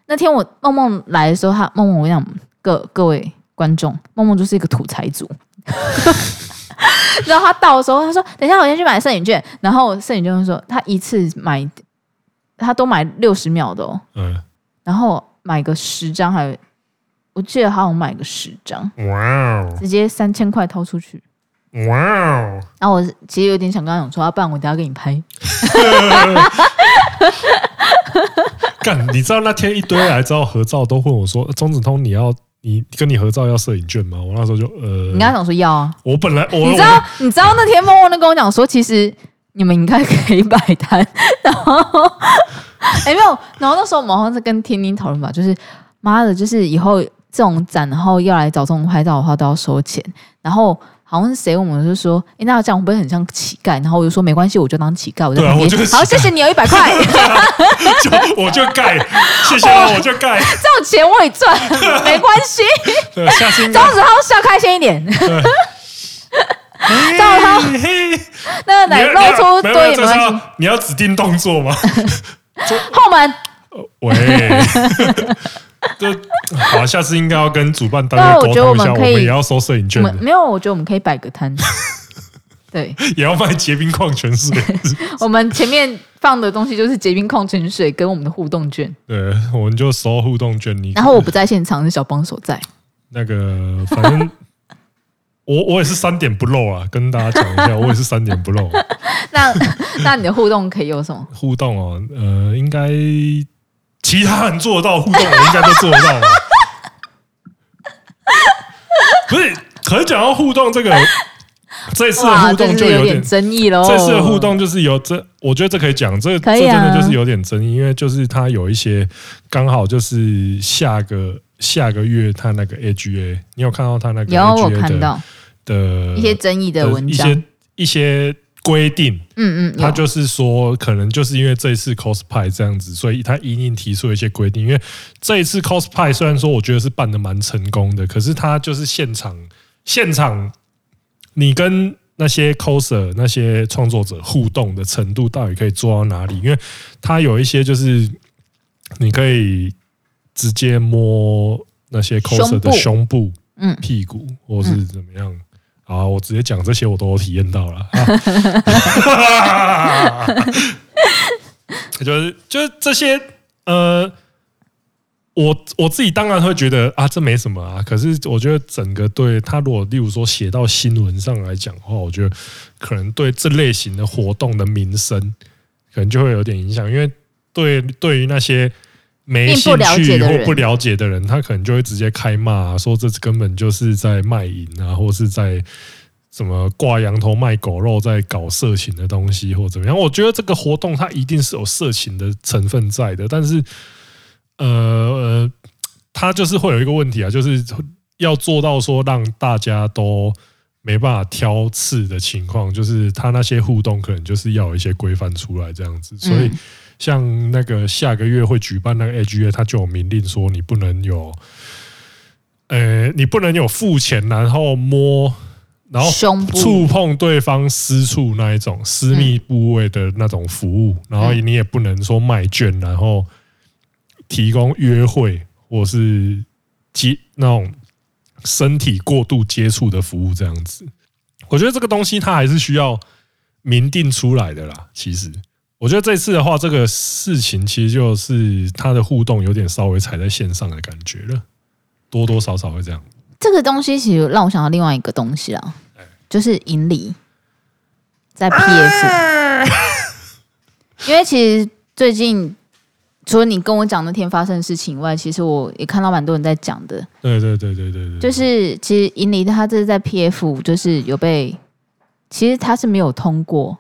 那天我梦梦来的时候，他梦梦我讲各各位观众，梦梦就是一个土财主。<laughs> 然后他到的时候，他说：“等一下，我先去买摄影券。”然后摄影券说：“他一次买，他都买六十秒的哦。”嗯，然后买个十张还有。我记得好像买个十张，哇哦，直接三千块掏出去，哇哦！然后我其实有点想跟他讲说，要不然我等下给你拍。<laughs> 干，你知道那天一堆来找合照都问我说，钟子通你要你跟你合照要摄影券吗？我那时候就呃，你刚刚讲说要啊。我本来我你知道你知道那天默默的跟我讲说，其实你们应该可以摆摊，然后哎、欸、没有，然后那时候我们好像是跟天宁讨论吧，就是妈的，就是以后这种展，然后要来找这种拍照的话都要收钱，然后。好像是谁问我们就说，哎、欸，那这样会不会很像乞丐？然后我就说没关系，我就当乞丐，我就旁边。好，谢谢你有一百块，就我就盖，谢谢我，我就盖。<laughs> 这种钱我也赚，没关系。对，下次张子浩笑开心一点。张子浩，<laughs> 那个奶露出多一点没关系。你要指定动作吗？<laughs> 后门。喂。<laughs> 就 <laughs> 好，下次应该要跟主办单位沟通一下，我们也要收摄影券。没有，我觉得我们可以摆个摊，<laughs> 对，也要卖结冰矿泉水。我们前面放的东西就是结冰矿泉水跟我们的互动券。对，我们就收互动券。你然后我不在现场，是小帮手在。那个，反正我我也是三点不漏啊，跟大家讲一下，我也是三点不漏。那那你的互动可以有什么？互动哦，呃，应该。其他人做得到互动，我应该都做得到吧？<laughs> 不是，可是讲到互动这个，这次的互动就有点争议喽。这次的互动就是有这，我觉得这可以讲，这这真的就是有点争议，因为就是他有一些刚好就是下个下个月他那个 AGA，你有看到他那个 AGA 的的一些争议的文章，一些一些。规定，嗯嗯，他就是说，可能就是因为这一次 cosplay 这样子，所以他隐隐提出了一些规定。因为这一次 cosplay 虽然说我觉得是办的蛮成功的，可是他就是现场现场，你跟那些 coser 那些创作者互动的程度到底可以做到哪里？因为他有一些就是你可以直接摸那些 coser 的胸部、嗯，屁股或是怎么样。好，我直接讲这些，我都有体验到了。<laughs> <laughs> 就是就是这些，呃，我我自己当然会觉得啊，这没什么啊。可是我觉得整个对他，如果例如说写到新闻上来讲的话，我觉得可能对这类型的活动的名声，可能就会有点影响。因为对对于那些。没兴趣或不了解的人，他可能就会直接开骂啊，说这根本就是在卖淫啊，或是在什么挂羊头卖狗肉，在搞色情的东西或怎么样。我觉得这个活动它一定是有色情的成分在的，但是呃，它就是会有一个问题啊，就是要做到说让大家都没办法挑刺的情况，就是他那些互动可能就是要有一些规范出来这样子，所以。像那个下个月会举办那个 AGA，他就有明令说你不能有，呃，你不能有付钱然后摸，然后触碰对方私处那一种私密部位的那种服务，然后你也不能说卖券，然后提供约会或是接那种身体过度接触的服务这样子。我觉得这个东西它还是需要明定出来的啦，其实。我觉得这次的话，这个事情其实就是他的互动有点稍微踩在线上的感觉了，多多少少会这样。这个东西其实让我想到另外一个东西啊，就是银礼在 PF，因为其实最近除了你跟我讲那天发生的事情以外，其实我也看到蛮多人在讲的。对对对对对对，就是其实银礼他这是在 PF，就是有被，其实他是没有通过。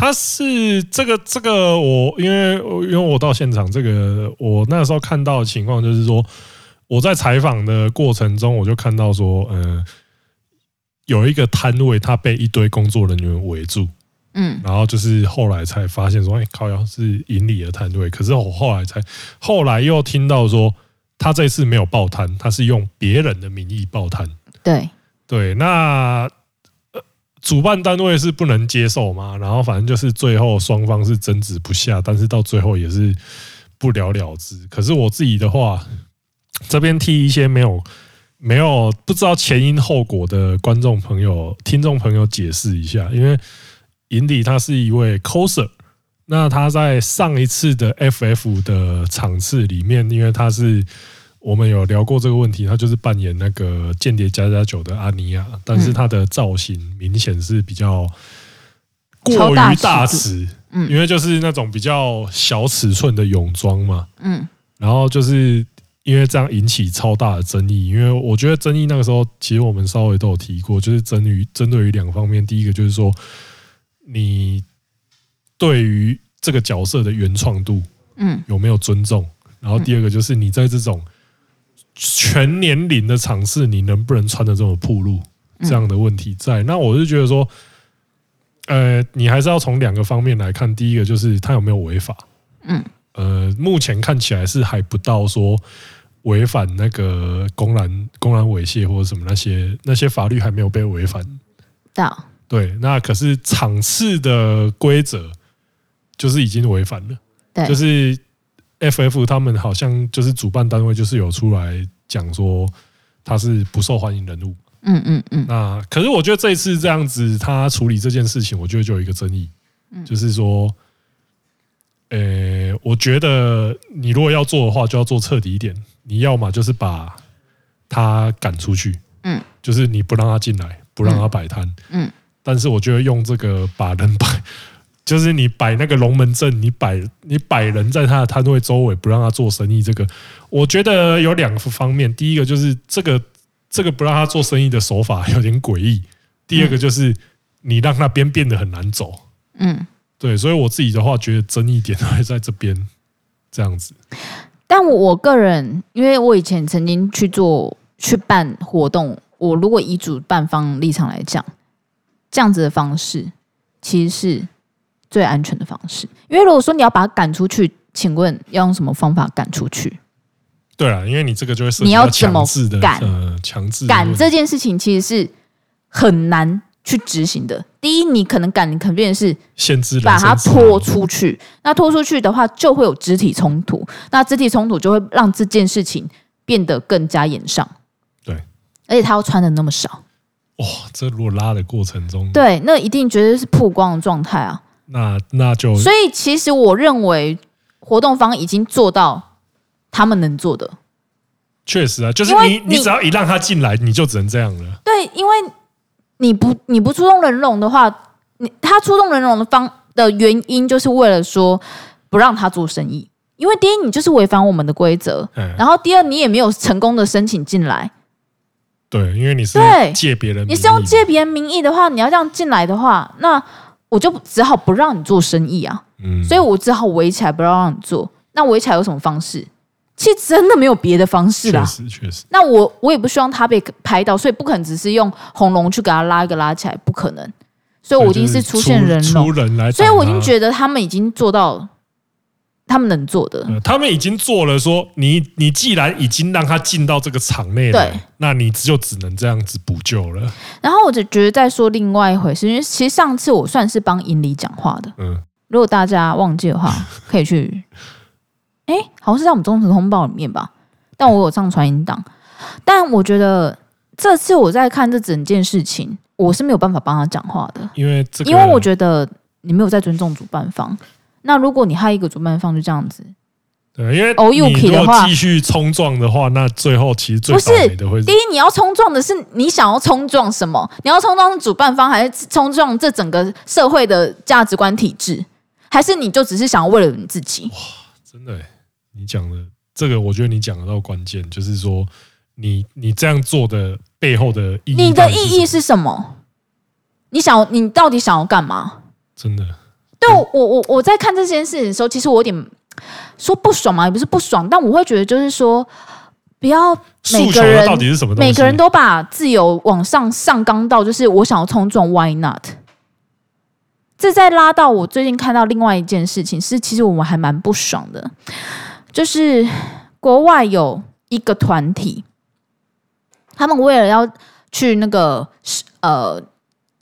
他是这个这个我因为因为我到现场，这个我那时候看到的情况就是说，我在采访的过程中，我就看到说，嗯，有一个摊位，他被一堆工作人员围住，嗯，然后就是后来才发现说，哎，靠腰是银礼的摊位，可是我后来才后来又听到说，他这次没有报摊，他是用别人的名义报摊，对。对，那。主办单位是不能接受嘛，然后反正就是最后双方是争执不下，但是到最后也是不了了之。可是我自己的话，这边替一些没有没有不知道前因后果的观众朋友、听众朋友解释一下，因为银礼他是一位 coser，那他在上一次的 FF 的场次里面，因为他是我们有聊过这个问题，他就是扮演那个《间谍加加酒》的阿尼亚，但是他的造型明显是比较过于大尺，嗯，因为就是那种比较小尺寸的泳装嘛，嗯，然后就是因为这样引起超大的争议，因为我觉得争议那个时候其实我们稍微都有提过，就是针于针对于两方面，第一个就是说你对于这个角色的原创度，嗯，有没有尊重？然后第二个就是你在这种全年龄的场次，你能不能穿的这么暴露？这样的问题在。那我是觉得说，呃，你还是要从两个方面来看。第一个就是他有没有违法？嗯，呃，目前看起来是还不到说违反那个公然公然猥亵或者什么那些那些法律还没有被违反到。对，那可是场次的规则就是已经违反了。对，就是。FF 他们好像就是主办单位，就是有出来讲说他是不受欢迎人物。嗯嗯嗯。那可是我觉得这一次这样子他处理这件事情，我觉得就有一个争议，就是说，呃，我觉得你如果要做的话，就要做彻底一点。你要么就是把他赶出去，嗯，就是你不让他进来，不让他摆摊，嗯。但是我觉得用这个把人摆。就是你摆那个龙门阵，你摆你摆人在他的摊位周围，不让他做生意。这个我觉得有两个方面。第一个就是这个这个不让他做生意的手法有点诡异。第二个就是你让那边变得很难走。嗯，对。所以我自己的话，觉得争议点会在这边这样子。但我个人，因为我以前曾经去做去办活动，我如果以主办方立场来讲，这样子的方式其实是。最安全的方式，因为如果说你要把他赶出去，请问要用什么方法赶出去？对啊，因为你这个就会你要怎么赶？呃，强制赶这件事情其实是很难去执行的。第一，你可能赶，你可能变成是限制把他拖出去。那拖出去的话，就会有肢体冲突。那肢体冲突就会让这件事情变得更加严重。对，而且他要穿的那么少，哇！这如果拉的过程中，对，那一定绝对是曝光的状态啊。那那就，所以其实我认为活动方已经做到他们能做的。确实啊，就是你你只要一让他进来，你就只能这样了。对，因为你不你不出动人龙的话，你他出动人龙的方的原因就是为了说不让他做生意。因为第一，你就是违反我们的规则，然后第二，你也没有成功的申请进来。对，因为你是借别人，你是用借别人名义的话，你要这样进来的话，那。我就只好不让你做生意啊，嗯，所以我只好围起来，不让你做。那围起来有什么方式？其实真的没有别的方式啦。确实，确实。那我我也不希望他被拍到，所以不可能只是用红龙去给他拉一个拉起来，不可能。所以我一定是出现人龙，所以我已经觉得他们已经做到。他们能做的，他们已经做了。说你，你既然已经让他进到这个场内了，对，那你就只能这样子补救了。然后我就觉得再说另外一回事，因为其实上次我算是帮银里讲话的。嗯，如果大家忘记的话，可以去。哎，好像是在我们中时通报里面吧？但我有上传音档。但我觉得这次我在看这整件事情，我是没有办法帮他讲话的，因为这个，因为我觉得你没有在尊重主办方。那如果你害一个主办方就这样子，对，因为你如果继续冲撞的话，那最后其实最倒霉的会是第一，你要冲撞的是你想要冲撞什么？你要冲撞主办方，还是冲撞这整个社会的价值观体制？还是你就只是想要为了你自己？哇，真的，你讲的这个，我觉得你讲得到关键，就是说你你这样做的背后的意义，你的意义是什么？你想，你到底想要干嘛？真的。对，我我我在看这件事情的时候，其实我有点说不爽嘛，也不是不爽，但我会觉得就是说，不要每个人到底是什么东西，每个人都把自由往上上纲到，就是我想要冲撞，Why not？这再拉到我最近看到另外一件事情，是其实我们还蛮不爽的，就是国外有一个团体，他们为了要去那个呃。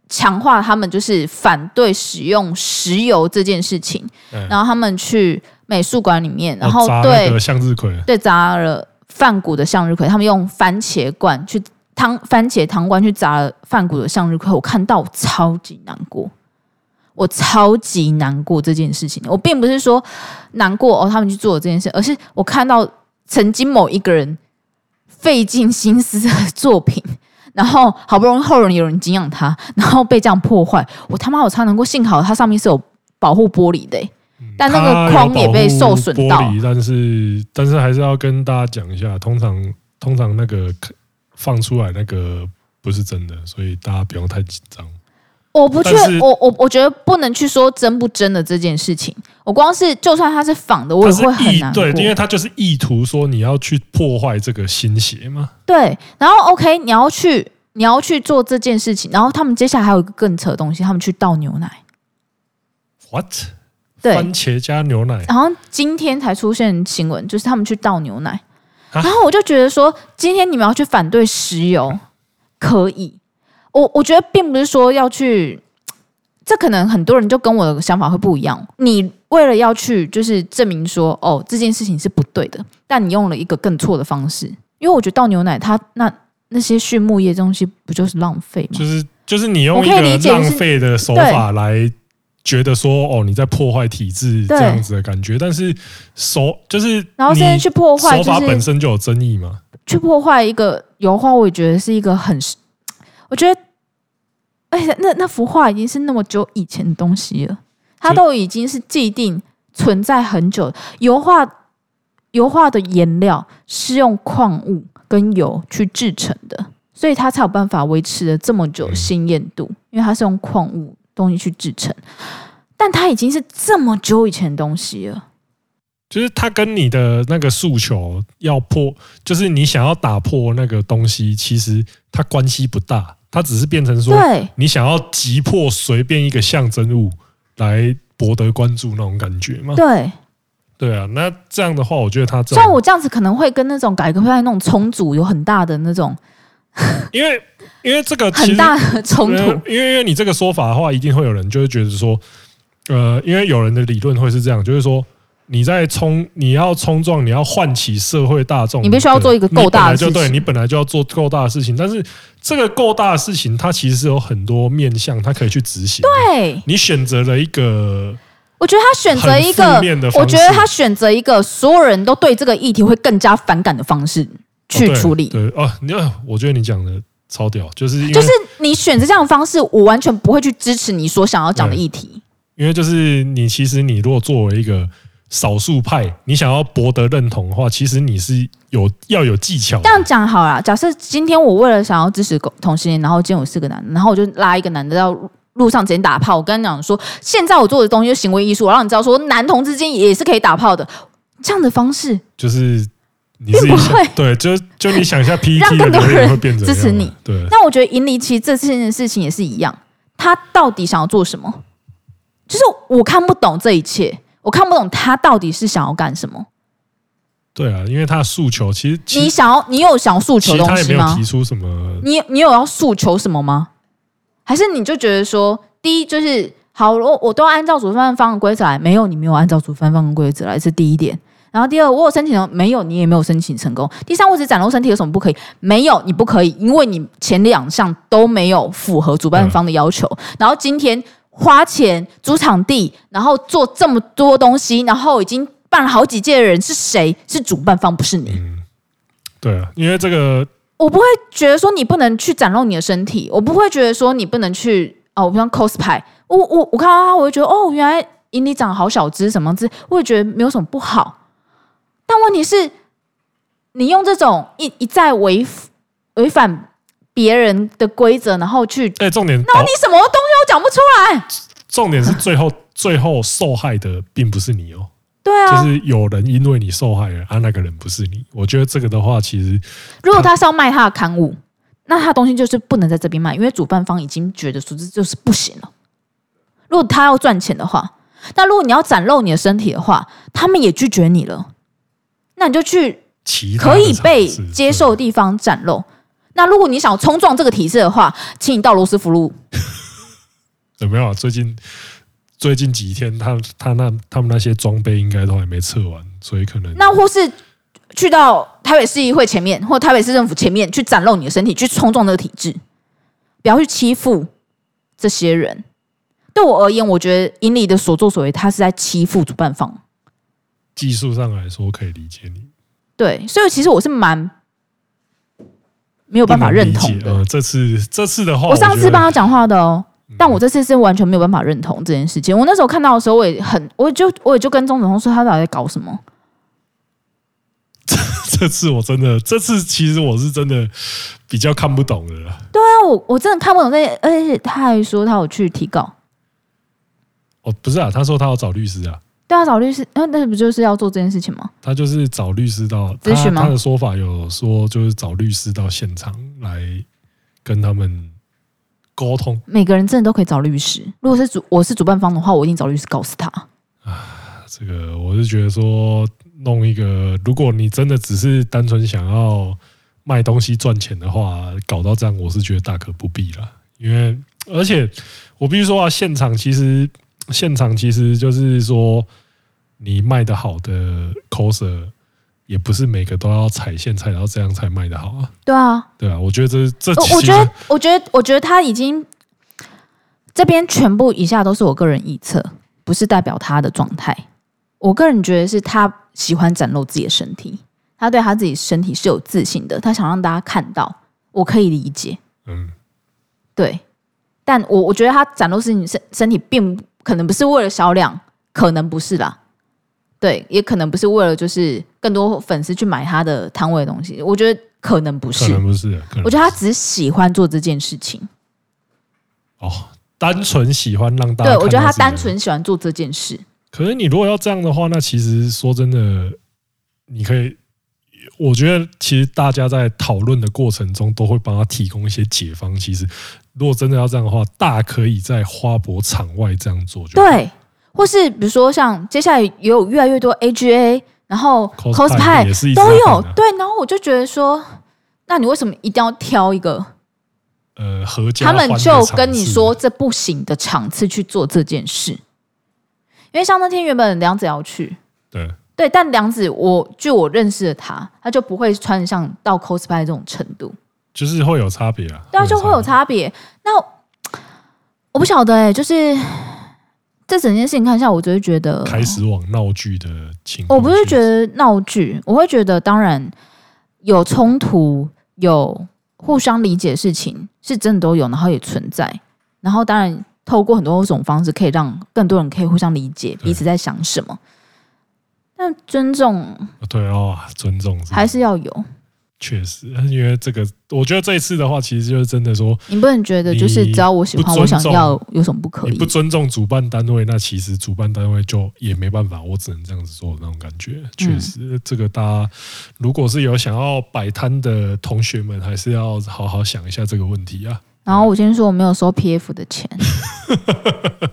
强化他们就是反对使用石油这件事情，嗯、然后他们去美术馆里面，然后对向日葵，对砸了梵谷的向日葵，他们用番茄罐去汤番茄糖罐去砸了梵谷的向日葵，我看到我超级难过，我超级难过这件事情。我并不是说难过哦，他们去做这件事，而是我看到曾经某一个人费尽心思的作品，然后好不容易后人有人敬仰他，然后被这样破坏，我他妈我才能够幸好它上面是有保护玻璃的、欸。但那个框也被受损到，但是但是还是要跟大家讲一下，通常通常那个放出来那个不是真的，所以大家不用太紧张。我不确，我我我觉得不能去说真不真的这件事情。我光是就算它是仿的，我也会很难过。对，因为它就是意图说你要去破坏这个新鞋嘛。对，然后 OK，你要去你要去做这件事情，然后他们接下来还有一个更扯的东西，他们去倒牛奶。What？对，番茄加牛奶，然后今天才出现新闻，就是他们去倒牛奶，然后我就觉得说，今天你们要去反对石油，可以，我我觉得并不是说要去，这可能很多人就跟我的想法会不一样。你为了要去就是证明说，哦，这件事情是不对的，但你用了一个更错的方式，因为我觉得倒牛奶，它那那些畜牧业东西不就是浪费吗？就是就是你用一个浪费的手法来。觉得说哦，你在破坏体制这样子的感觉，但是手就是然后现在去破坏，手法本身就有争议嘛。去破坏一个油画，我也觉得是一个很，我觉得，哎，那那幅画已经是那么久以前的东西了，它都已经是既定存在很久。油画油画的颜料是用矿物跟油去制成的，所以它才有办法维持了这么久鲜艳度，因为它是用矿物。东西去制成，但它已经是这么久以前的东西了。就是它跟你的那个诉求要破，就是你想要打破那个东西，其实它关系不大，它只是变成说，你想要击破随便一个象征物来博得关注那种感觉吗？对，对啊。那这样的话，我觉得它像我这样子可能会跟那种改革派那种重组有很大的那种。<laughs> 因为因为这个很大的冲突，因为因为你这个说法的话，一定会有人就会觉得说，呃，因为有人的理论会是这样，就是说你在冲，你要冲撞，你要唤起社会大众，你必须要做一个够大的事情，就对你本来就要做够大的事情，但是这个够大的事情，它其实是有很多面向，它可以去执行。对，你选择了一个，我觉得他选择一个，我觉得他选择一个所有人都对这个议题会更加反感的方式。去处理对，对哦，你要我觉得你讲的超屌，就是就是你选择这样的方式，我完全不会去支持你所想要讲的议题。因为就是你其实你如果作为一个少数派，你想要博得认同的话，其实你是有要有技巧。这样讲好了，假设今天我为了想要支持同性恋，然后今天我是个男的，然后我就拉一个男的到路上直接打炮。我跟你讲说，现在我做的东西是行为艺术，我让你知道说男同之间也是可以打炮的。这样的方式就是。你自己想对，就就你想一下，PTT 让更多人会变支持你。对，那我觉得银离其实这件事情也是一样，他到底想要做什么？就是我看不懂这一切，我看不懂他到底是想要干什么。对啊，因为他的诉求其实，你想要，你有想要诉求的东西吗？他也没有提出什么？你你有要诉求什么吗？还是你就觉得说，第一就是好，我我都要按照主办方的规则来，没有，你没有按照主办方的规则来，是第一点。然后第二，我有申请了没有？你也没有申请成功。第三，我只展露身体有什么不可以？没有，你不可以，因为你前两项都没有符合主办方的要求。嗯、然后今天花钱租场地，然后做这么多东西，然后已经办了好几届的人是谁？是主办方，不是你。嗯，对啊，因为这个我不会觉得说你不能去展露你的身体，我不会觉得说你不能去哦，我不像 cosplay，我我我看到他，我就觉得哦，原来银离长好小只什么之，我也觉得没有什么不好。但问题是，你用这种一一再违违反别人的规则，然后去哎，重点，然后你什么都讲不出来。重点是最后最后受害的并不是你哦，对啊，就是有人因为你受害了，啊，那个人不是你。我觉得这个的话，其实如果他是要卖他的刊物，那他的东西就是不能在这边卖，因为主办方已经觉得说这就是不行了。如果他要赚钱的话，那如果你要展露你的身体的话，他们也拒绝你了。那你就去可以被接受的地方展露。那如果你想冲撞这个体制的话，请你到罗斯福路。有没有啊？最近最近几天他，他他那他们那些装备应该都还没测完，所以可能那或是去到台北市议会前面，或台北市政府前面去展露你的身体，去冲撞这个体制，不要去欺负这些人。对我而言，我觉得英里的所作所为，他是在欺负主办方。技术上来说可以理解你，对，所以其实我是蛮没有办法认同的。呃，这次这次的话，我上次帮他讲话的哦，嗯、但我这次是完全没有办法认同这件事情。我那时候看到的时候，我也很，我就我也就跟钟子通说，他到底在搞什么？这 <laughs> 这次我真的，这次其实我是真的比较看不懂的了。对啊，我我真的看不懂那些，而且他还说他有去提告。哦，不是啊，他说他要找律师啊。对啊，找律师，那那不就是要做这件事情吗？他就是找律师到咨询吗？他的说法有说，就是找律师到现场来跟他们沟通。每个人真的都可以找律师。如果是主，我是主办方的话，我一定找律师告诉他。啊，这个我是觉得说。弄一个，如果你真的只是单纯想要卖东西赚钱的话，搞到这样，我是觉得大可不必了。因为，而且我必须说啊，现场其实现场其实就是说，你卖的好的 coser 也不是每个都要踩线踩到这样才卖的好啊。对啊，对啊，我觉得这这，我觉得，我觉得，我觉得他已经这边全部以下都是我个人臆测，不是代表他的状态。我个人觉得是他。喜欢展露自己的身体，他对他自己身体是有自信的，他想让大家看到，我可以理解。嗯，对，但我我觉得他展露自己身身体，并可能不是为了销量，可能不是啦。对，也可能不是为了就是更多粉丝去买他的摊位的东西，我觉得可能不是，可能不是。我觉得他只喜欢做这件事情。哦，单纯喜欢让大家。对，我觉得他单纯喜欢做这件事。可是你如果要这样的话，那其实说真的，你可以，我觉得其实大家在讨论的过程中都会帮他提供一些解方。其实如果真的要这样的话，大可以在花博场外这样做就。对，或是比如说像接下来也有越来越多 AGA，然后 cosplay 都有。对，然后我就觉得说，那你为什么一定要挑一个？呃，合家他们就跟你说这不行的场次去做这件事。因为像那天原本梁子要去，对对，但梁子我据我认识的他，他就不会穿像到 cosplay 这种程度，就是会有差别啊。对啊，就会有差别。那 <tsk> 我不晓得哎、欸，就是这整件事情看下，我就会觉得开始往闹剧的情况。我不是觉得闹剧，我会觉得当然有冲突，有互相理解的事情是真的都有，然后也存在，然后当然。透过很多种方式，可以让更多人可以互相理解彼此在想什么。但尊重，对哦，尊重还是要有。确实，因为这个，我觉得这一次的话，其实就是真的说，你不能觉得就是只要我喜欢，我想要有什么不可以？不尊重主办单位，那其实主办单位就也没办法，我只能这样子做那种感觉。确实，这个大家如果是有想要摆摊的同学们，还是要好好想一下这个问题啊。然后我先说我没有收 PF 的钱，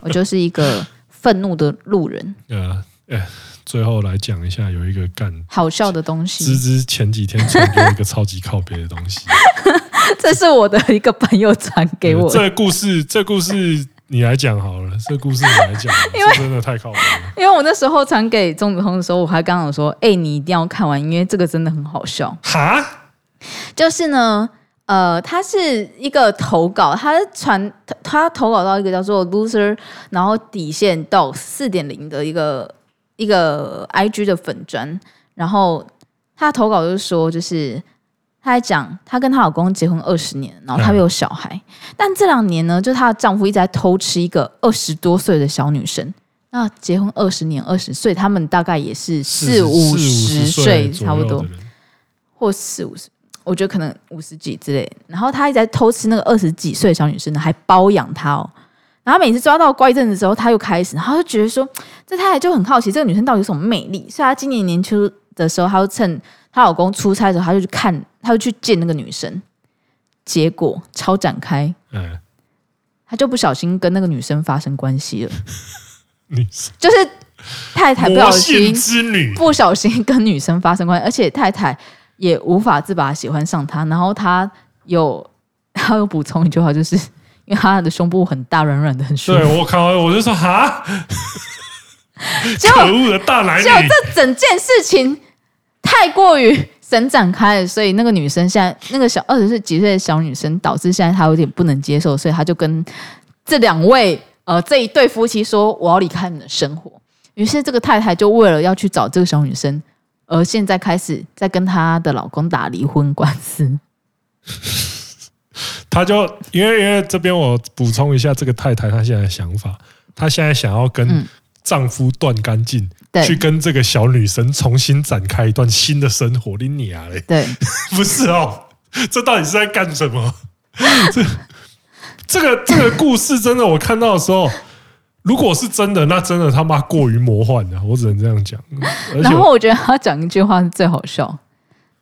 我就是一个愤怒的路人。<laughs> 呃，哎，最后来讲一下，有一个干好笑的东西。芝芝前几天传给我一个超级靠别的东西，<laughs> 这是我的一个朋友传给我的。这个故事，这个故事你来讲好了。这故事你来讲，<laughs> 因为真的太靠北了。因为我那时候传给钟子通的时候，我还刚刚说：“哎，你一定要看完，因为这个真的很好笑。”哈，就是呢。呃，他是一个投稿，他传他，他投稿到一个叫做 loser，然后底线到四点零的一个一个 IG 的粉砖，然后她投稿就是说，就是她在讲她跟她老公结婚二十年，然后她有小孩，嗯、但这两年呢，就她的丈夫一直在偷吃一个二十多岁的小女生。那结婚二十年，二十岁，他们大概也是四五十岁差不多，或四五十。我觉得可能五十几之类，然后他一直在偷吃那个二十几岁的小女生呢，还包养她哦。然后每次抓到怪证的时候，他又开始，然后就觉得说，这太太就很好奇这个女生到底有什么魅力。所以，她今年年初的时候，她就趁她老公出差的时候，她就去看，她就去见那个女生。结果超展开，嗯，她就不小心跟那个女生发生关系了。<laughs> 女生就是太太不小心之女，不小心跟女生发生关系，而且太太。也无法自拔喜欢上他，然后他有他有补充一句话，就是因为他的胸部很大，软软的，很舒服。对，我靠，我就说哈，<laughs> 可恶的大奶女！结果这整件事情太过于神展开了，所以那个女生现在那个小二十岁几岁的小女生，导致现在她有点不能接受，所以她就跟这两位呃这一对夫妻说：“我要离开你的生活。”于是这个太太就为了要去找这个小女生。而现在开始在跟她的老公打离婚官司，<laughs> 他就因为因为这边我补充一下，这个太太她现在的想法，她现在想要跟丈夫断干净，嗯、去跟这个小女生重新展开一段新的生活。你娘嘞？对，<laughs> 不是哦，这到底是在干什么？<laughs> 这这个这个故事真的，我看到的时候，如果是真的，那真的他妈过于魔幻了，我只能这样讲。然后我觉得他讲一句话是最好笑，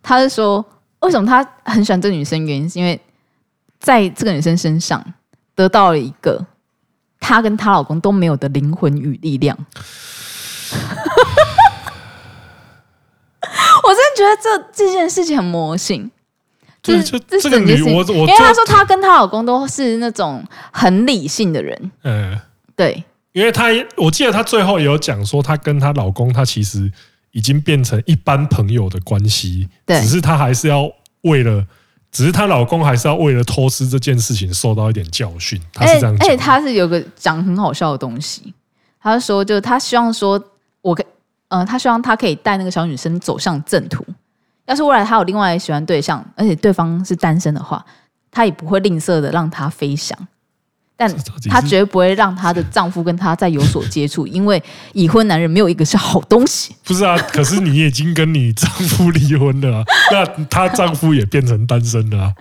他是说为什么他很喜欢这女生，原因是因为。在这个女生身上得到了一个她跟她老公都没有的灵魂与力量。<laughs> 我真的觉得这这件事情很魔性，就是就这个女我我因为她说她跟她老公都是那种很理性的人，嗯，对，因为她我记得她最后也有讲说，她跟她老公她其实已经变成一般朋友的关系，对，只是她还是要为了。只是她老公还是要为了偷吃这件事情受到一点教训，她是这样讲。而且她是有个讲很好笑的东西，她说就她希望说，我可呃，她希望她可以带那个小女生走向正途。要是未来她有另外喜欢对象，而且对方是单身的话，她也不会吝啬的让她飞翔。但她绝对不会让她的丈夫跟她再有所接触，因为已婚男人没有一个是好东西。不是啊，可是你已经跟你丈夫离婚了啊，那她丈夫也变成单身了啊。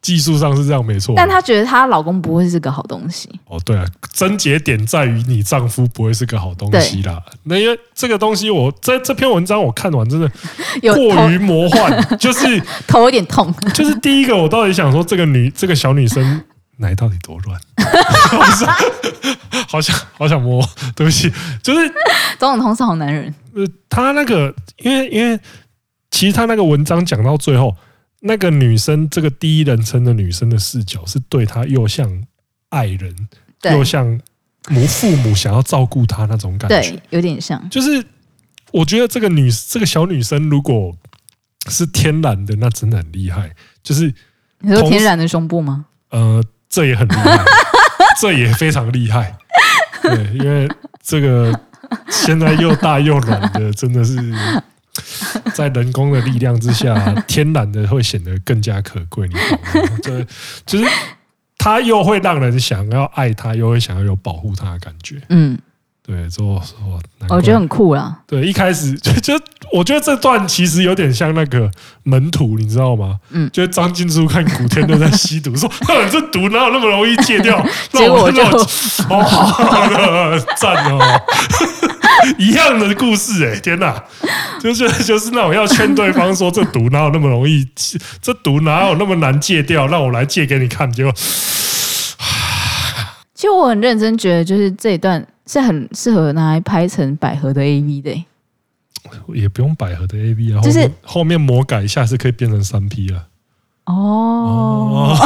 技术上是这样没错，但她觉得她老公不会是个好东西。哦，对啊，症结点在于你丈夫不会是个好东西啦。那因为这个东西我，我这这篇文章我看完真的过于魔幻，就是 <laughs> 头有点痛。就是第一个，我到底想说，这个女这个小女生。奶到底多乱？<laughs> <laughs> 好想好想摸，对不起，就是 <laughs> 总统通是好男人。呃，他那个，因为因为其实他那个文章讲到最后，那个女生这个第一人称的女生的视角是对他又像爱人，又像母父母想要照顾他那种感觉，对，有点像。就是我觉得这个女这个小女生如果是天然的，那真的很厉害。就是你说天然的胸部吗？呃。这也很厉害，这也非常厉害。对，因为这个现在又大又软的，真的是在人工的力量之下，天然的会显得更加可贵。你懂吗？就就是它又会让人想要爱它，又会想要有保护它的感觉。嗯。对，做说，我觉得很酷啦。对，一开始就就我觉得这段其实有点像那个门徒，你知道吗？嗯，就是张静初看古天乐在吸毒，说：“ <laughs> 这毒哪有那么容易戒掉？” <laughs> 结果就哦，好的，赞哦，一样的故事哎，天哪，就是就是那种要劝对方说：“这毒哪有那么容易？这毒哪有那么难戒掉？让我来戒给你看。”结果，其实我很认真觉得，就是这一段。是很适合拿来拍成百合的 AV 的，欸，也不用百合的 AV 啊，就是后面魔改一下是可以变成三 P 了。哦，<laughs>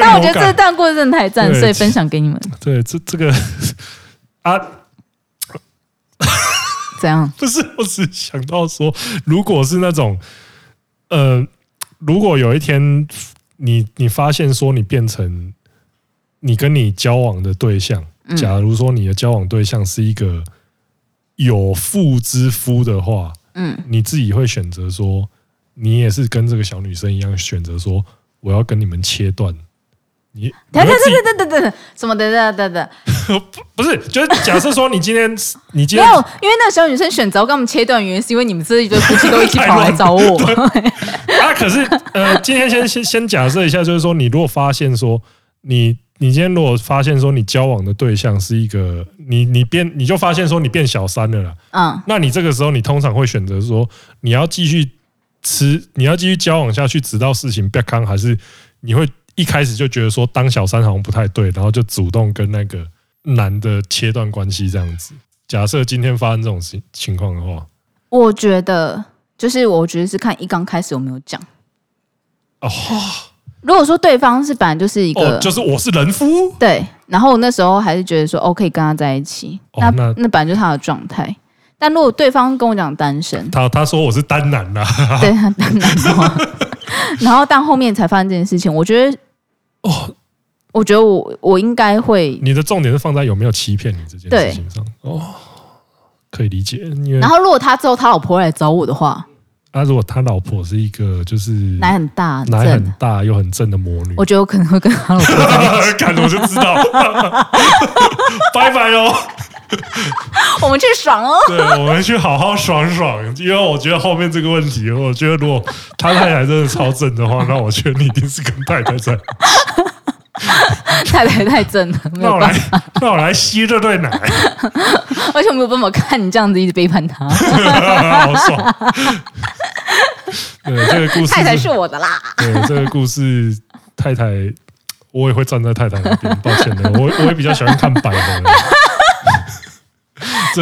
但我觉得这段过得真的太赞，所以分享给你们。对，这这个啊，怎样？<laughs> 不是，我只想到说，如果是那种，呃，如果有一天你你发现说你变成。你跟你交往的对象，假如说你的交往对象是一个有妇之夫的话，嗯，你自己会选择说，你也是跟这个小女生一样选择说，我要跟你们切断。你等等等等等等，什么等等等等？<laughs> 不是，就是假设说你今天你今天没有，因为那个小女生选择跟我们切断，原因是因为你们这一对夫妻都一起跑来找我。<laughs> 啊，可是呃，今天先先先假设一下，就是说你如果发现说你。你今天如果发现说你交往的对象是一个你你变你就发现说你变小三了啦，嗯，那你这个时候你通常会选择说你要继续吃，你要继续交往下去，直到事情变康，还是你会一开始就觉得说当小三好像不太对，然后就主动跟那个男的切断关系这样子？假设今天发生这种情情况的话，我觉得就是我觉得是看一刚开始有没有讲哦。如果说对方是本来就是一个，哦、就是我是人夫，对，然后我那时候还是觉得说，OK，跟他在一起，哦、那那，那本来就是他的状态。但如果对方跟我讲单身，他他说我是单男呐、啊，<laughs> 对，他单男的话，<laughs> 然后但后面才发现这件事情，我觉得，哦，我觉得我我应该会，你的重点是放在有没有欺骗你这件事情上，哦，可以理解。因为然后如果他之后他老婆来找我的话。啊，如果他老婆是一个就是奶很大，奶很大又很正的魔女，我觉得我可能会跟他老婆。<laughs> 看我就知道，<laughs> 拜拜哦。<laughs> 我们去爽哦！对，我们去好好爽爽。因为我觉得后面这个问题，我觉得如果他太太真的超正的话，那我觉得你一定是跟太太在。<laughs> 太太太正了，<laughs> 没有办法。那我来，那我来吸这对奶。<laughs> 而且我没有办法看你这样子一直背叛他，好爽。对，这个故事太太是我的啦。对，这个故事太太，我也会站在太太那边。抱歉的，我我也比较喜欢看白的。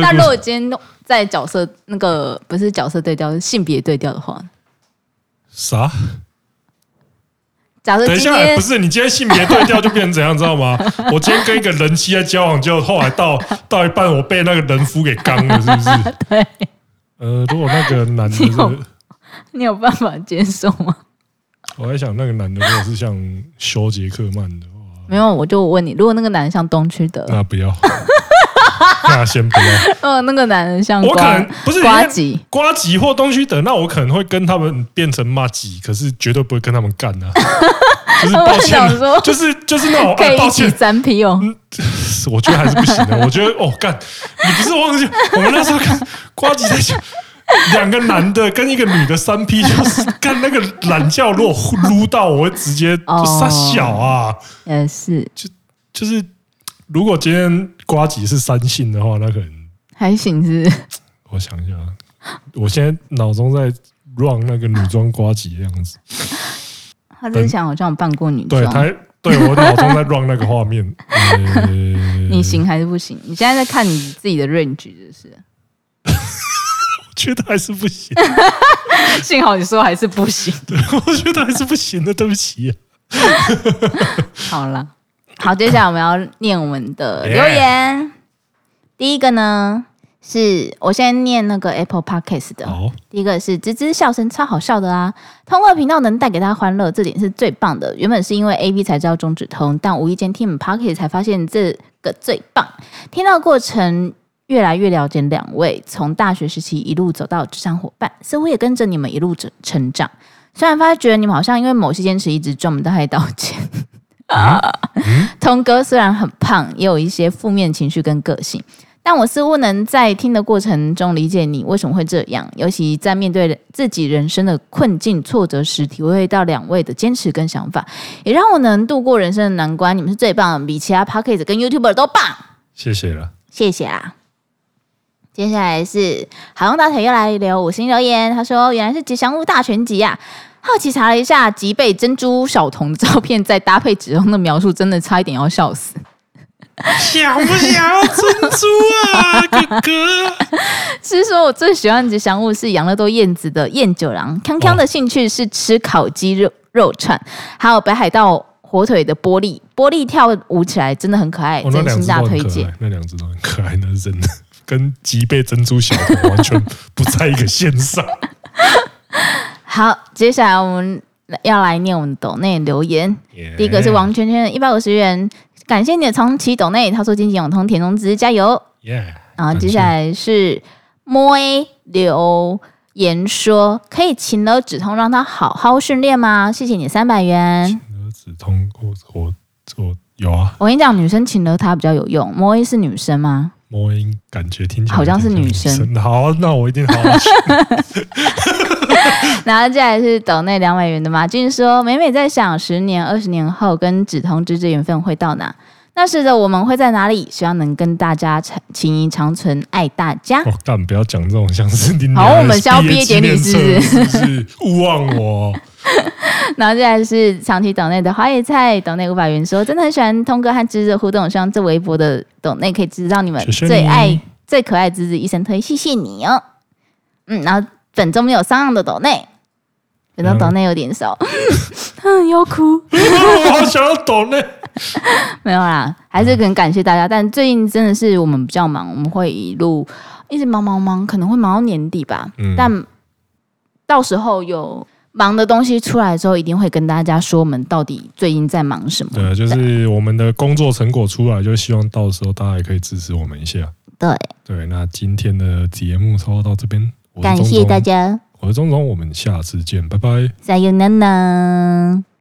那如果今天在角色那个不是角色对调，是性别对调的话，啥？假设等一下，不是你今天性别对调就变成怎样，知道吗？<laughs> 我今天跟一个人妻在交往，就后来到到一半，我被那个人夫给刚了，是不是？<laughs> 对。呃，如果那个男的，你有，你有办法接受吗？我在想，那个男的如果是像修杰克曼的话，没有，我就问你，如果那个男的像东区的，那不要。<laughs> 那先不要。哦，那个男人像我可能不是瓜吉、瓜吉或东西德，那我可能会跟他们变成骂吉，可是绝对不会跟他们干啊。<laughs> 就是抱歉，就是就是那种抱歉三 P 哦。<laughs> 我觉得还是不行的。我觉得哦，干，你不是忘记我们那时候看瓜吉在讲两个男的跟一个女的三 P，就是干那个懒觉，如果撸到，我会直接就杀小啊。也是，就就是。如果今天瓜吉是三性的话，那可能还行是，是。我想一下，我现在脑中在 run 那个女装瓜吉的样子。<laughs> 他之前好像扮过女装。对，他对我脑中在 run 那个画面。<laughs> 呃、你行还是不行？你现在在看你自己的 range，就是。<laughs> 我觉得还是不行。幸好你说还是不行。对，我觉得还是不行的，对不起、啊。好了。好，接下来我们要念我们的留言。Yeah. 第一个呢，是我先念那个 Apple Podcast 的。好，第一个是吱吱笑声超好笑的啊，通过频道能带给他欢乐，这点是最棒的。原本是因为 A B 才知道中指通，但无意间听你们 Podcast 才发现这个最棒。听到过程越来越了解两位，从大学时期一路走到职场伙伴，似乎也跟着你们一路成成长。虽然发觉你们好像因为某些坚持一直赚不到太道歉。啊，通哥虽然很胖，也有一些负面情绪跟个性，但我似乎能在听的过程中理解你为什么会这样，尤其在面对自己人生的困境挫折时，体会到两位的坚持跟想法，也让我能度过人生的难关。你们是最棒的，比其他 p o c k e t 跟 YouTuber 都棒。谢谢了，谢谢啊。接下来是海王大腿又来留五星留言，他说原来是吉祥物大全集呀、啊。好奇查了一下吉贝珍珠小童的照片，再搭配指通的描述，真的差一点要笑死。想不想要珍珠啊，哥哥？其实说我最喜欢的吉祥物是养乐多燕子的燕九郎，康康的兴趣是吃烤鸡肉肉串，还有北海道火腿的玻璃，玻璃跳舞起来真的很可爱，真心大推荐。那两只都很可爱，那是真的，<laughs> 跟吉贝珍珠小童完全不在一个线上。好，接下来我们要来念我们的抖内留言。Yeah. 第一个是王圈圈一百五十元，感谢你的长期抖内。他说：“金井永通田中之加油。” Yeah，然后接下来是摸留言说：“可以请了止痛，让他好好训练吗？”谢谢你三百元。勤了止痛，我我我有啊。我跟你讲，女生请了他比较有用。摸是女生吗？摸感觉听起来好像是女生。好，那我一定好好学。<laughs> 然后接下来是岛内两百元的马俊说：“每每在想十年、二十年后跟止通之之缘分会到哪？那时的我们会在哪里？希望能跟大家情情谊长存，爱大家。哦”但不要讲这种像是你好，我们是要毕业典礼是不？是，是勿忘我。<laughs> 然后接下来是长期岛内的花野菜岛内五百元说：“真的很喜欢通哥和芝芝的互动，希望这微博的岛内可以知道你们最爱最可爱芝芝一生推，谢谢你哦。”嗯，然后。本周没有上岸的岛内，本周岛内有点少，嗯，要哭，我好想要岛内，没有啦，还是很感谢大家。但最近真的是我们比较忙，我们会一路一直忙忙忙，可能会忙到年底吧。嗯，但到时候有忙的东西出来之后，一定会跟大家说我们到底最近在忙什么。对，就是我们的工作成果出来，就希望到时候大家也可以支持我们一下。对，对，那今天的节目差不多到这边。感谢大家，我是钟总，我们下次见，拜拜。再有娜娜。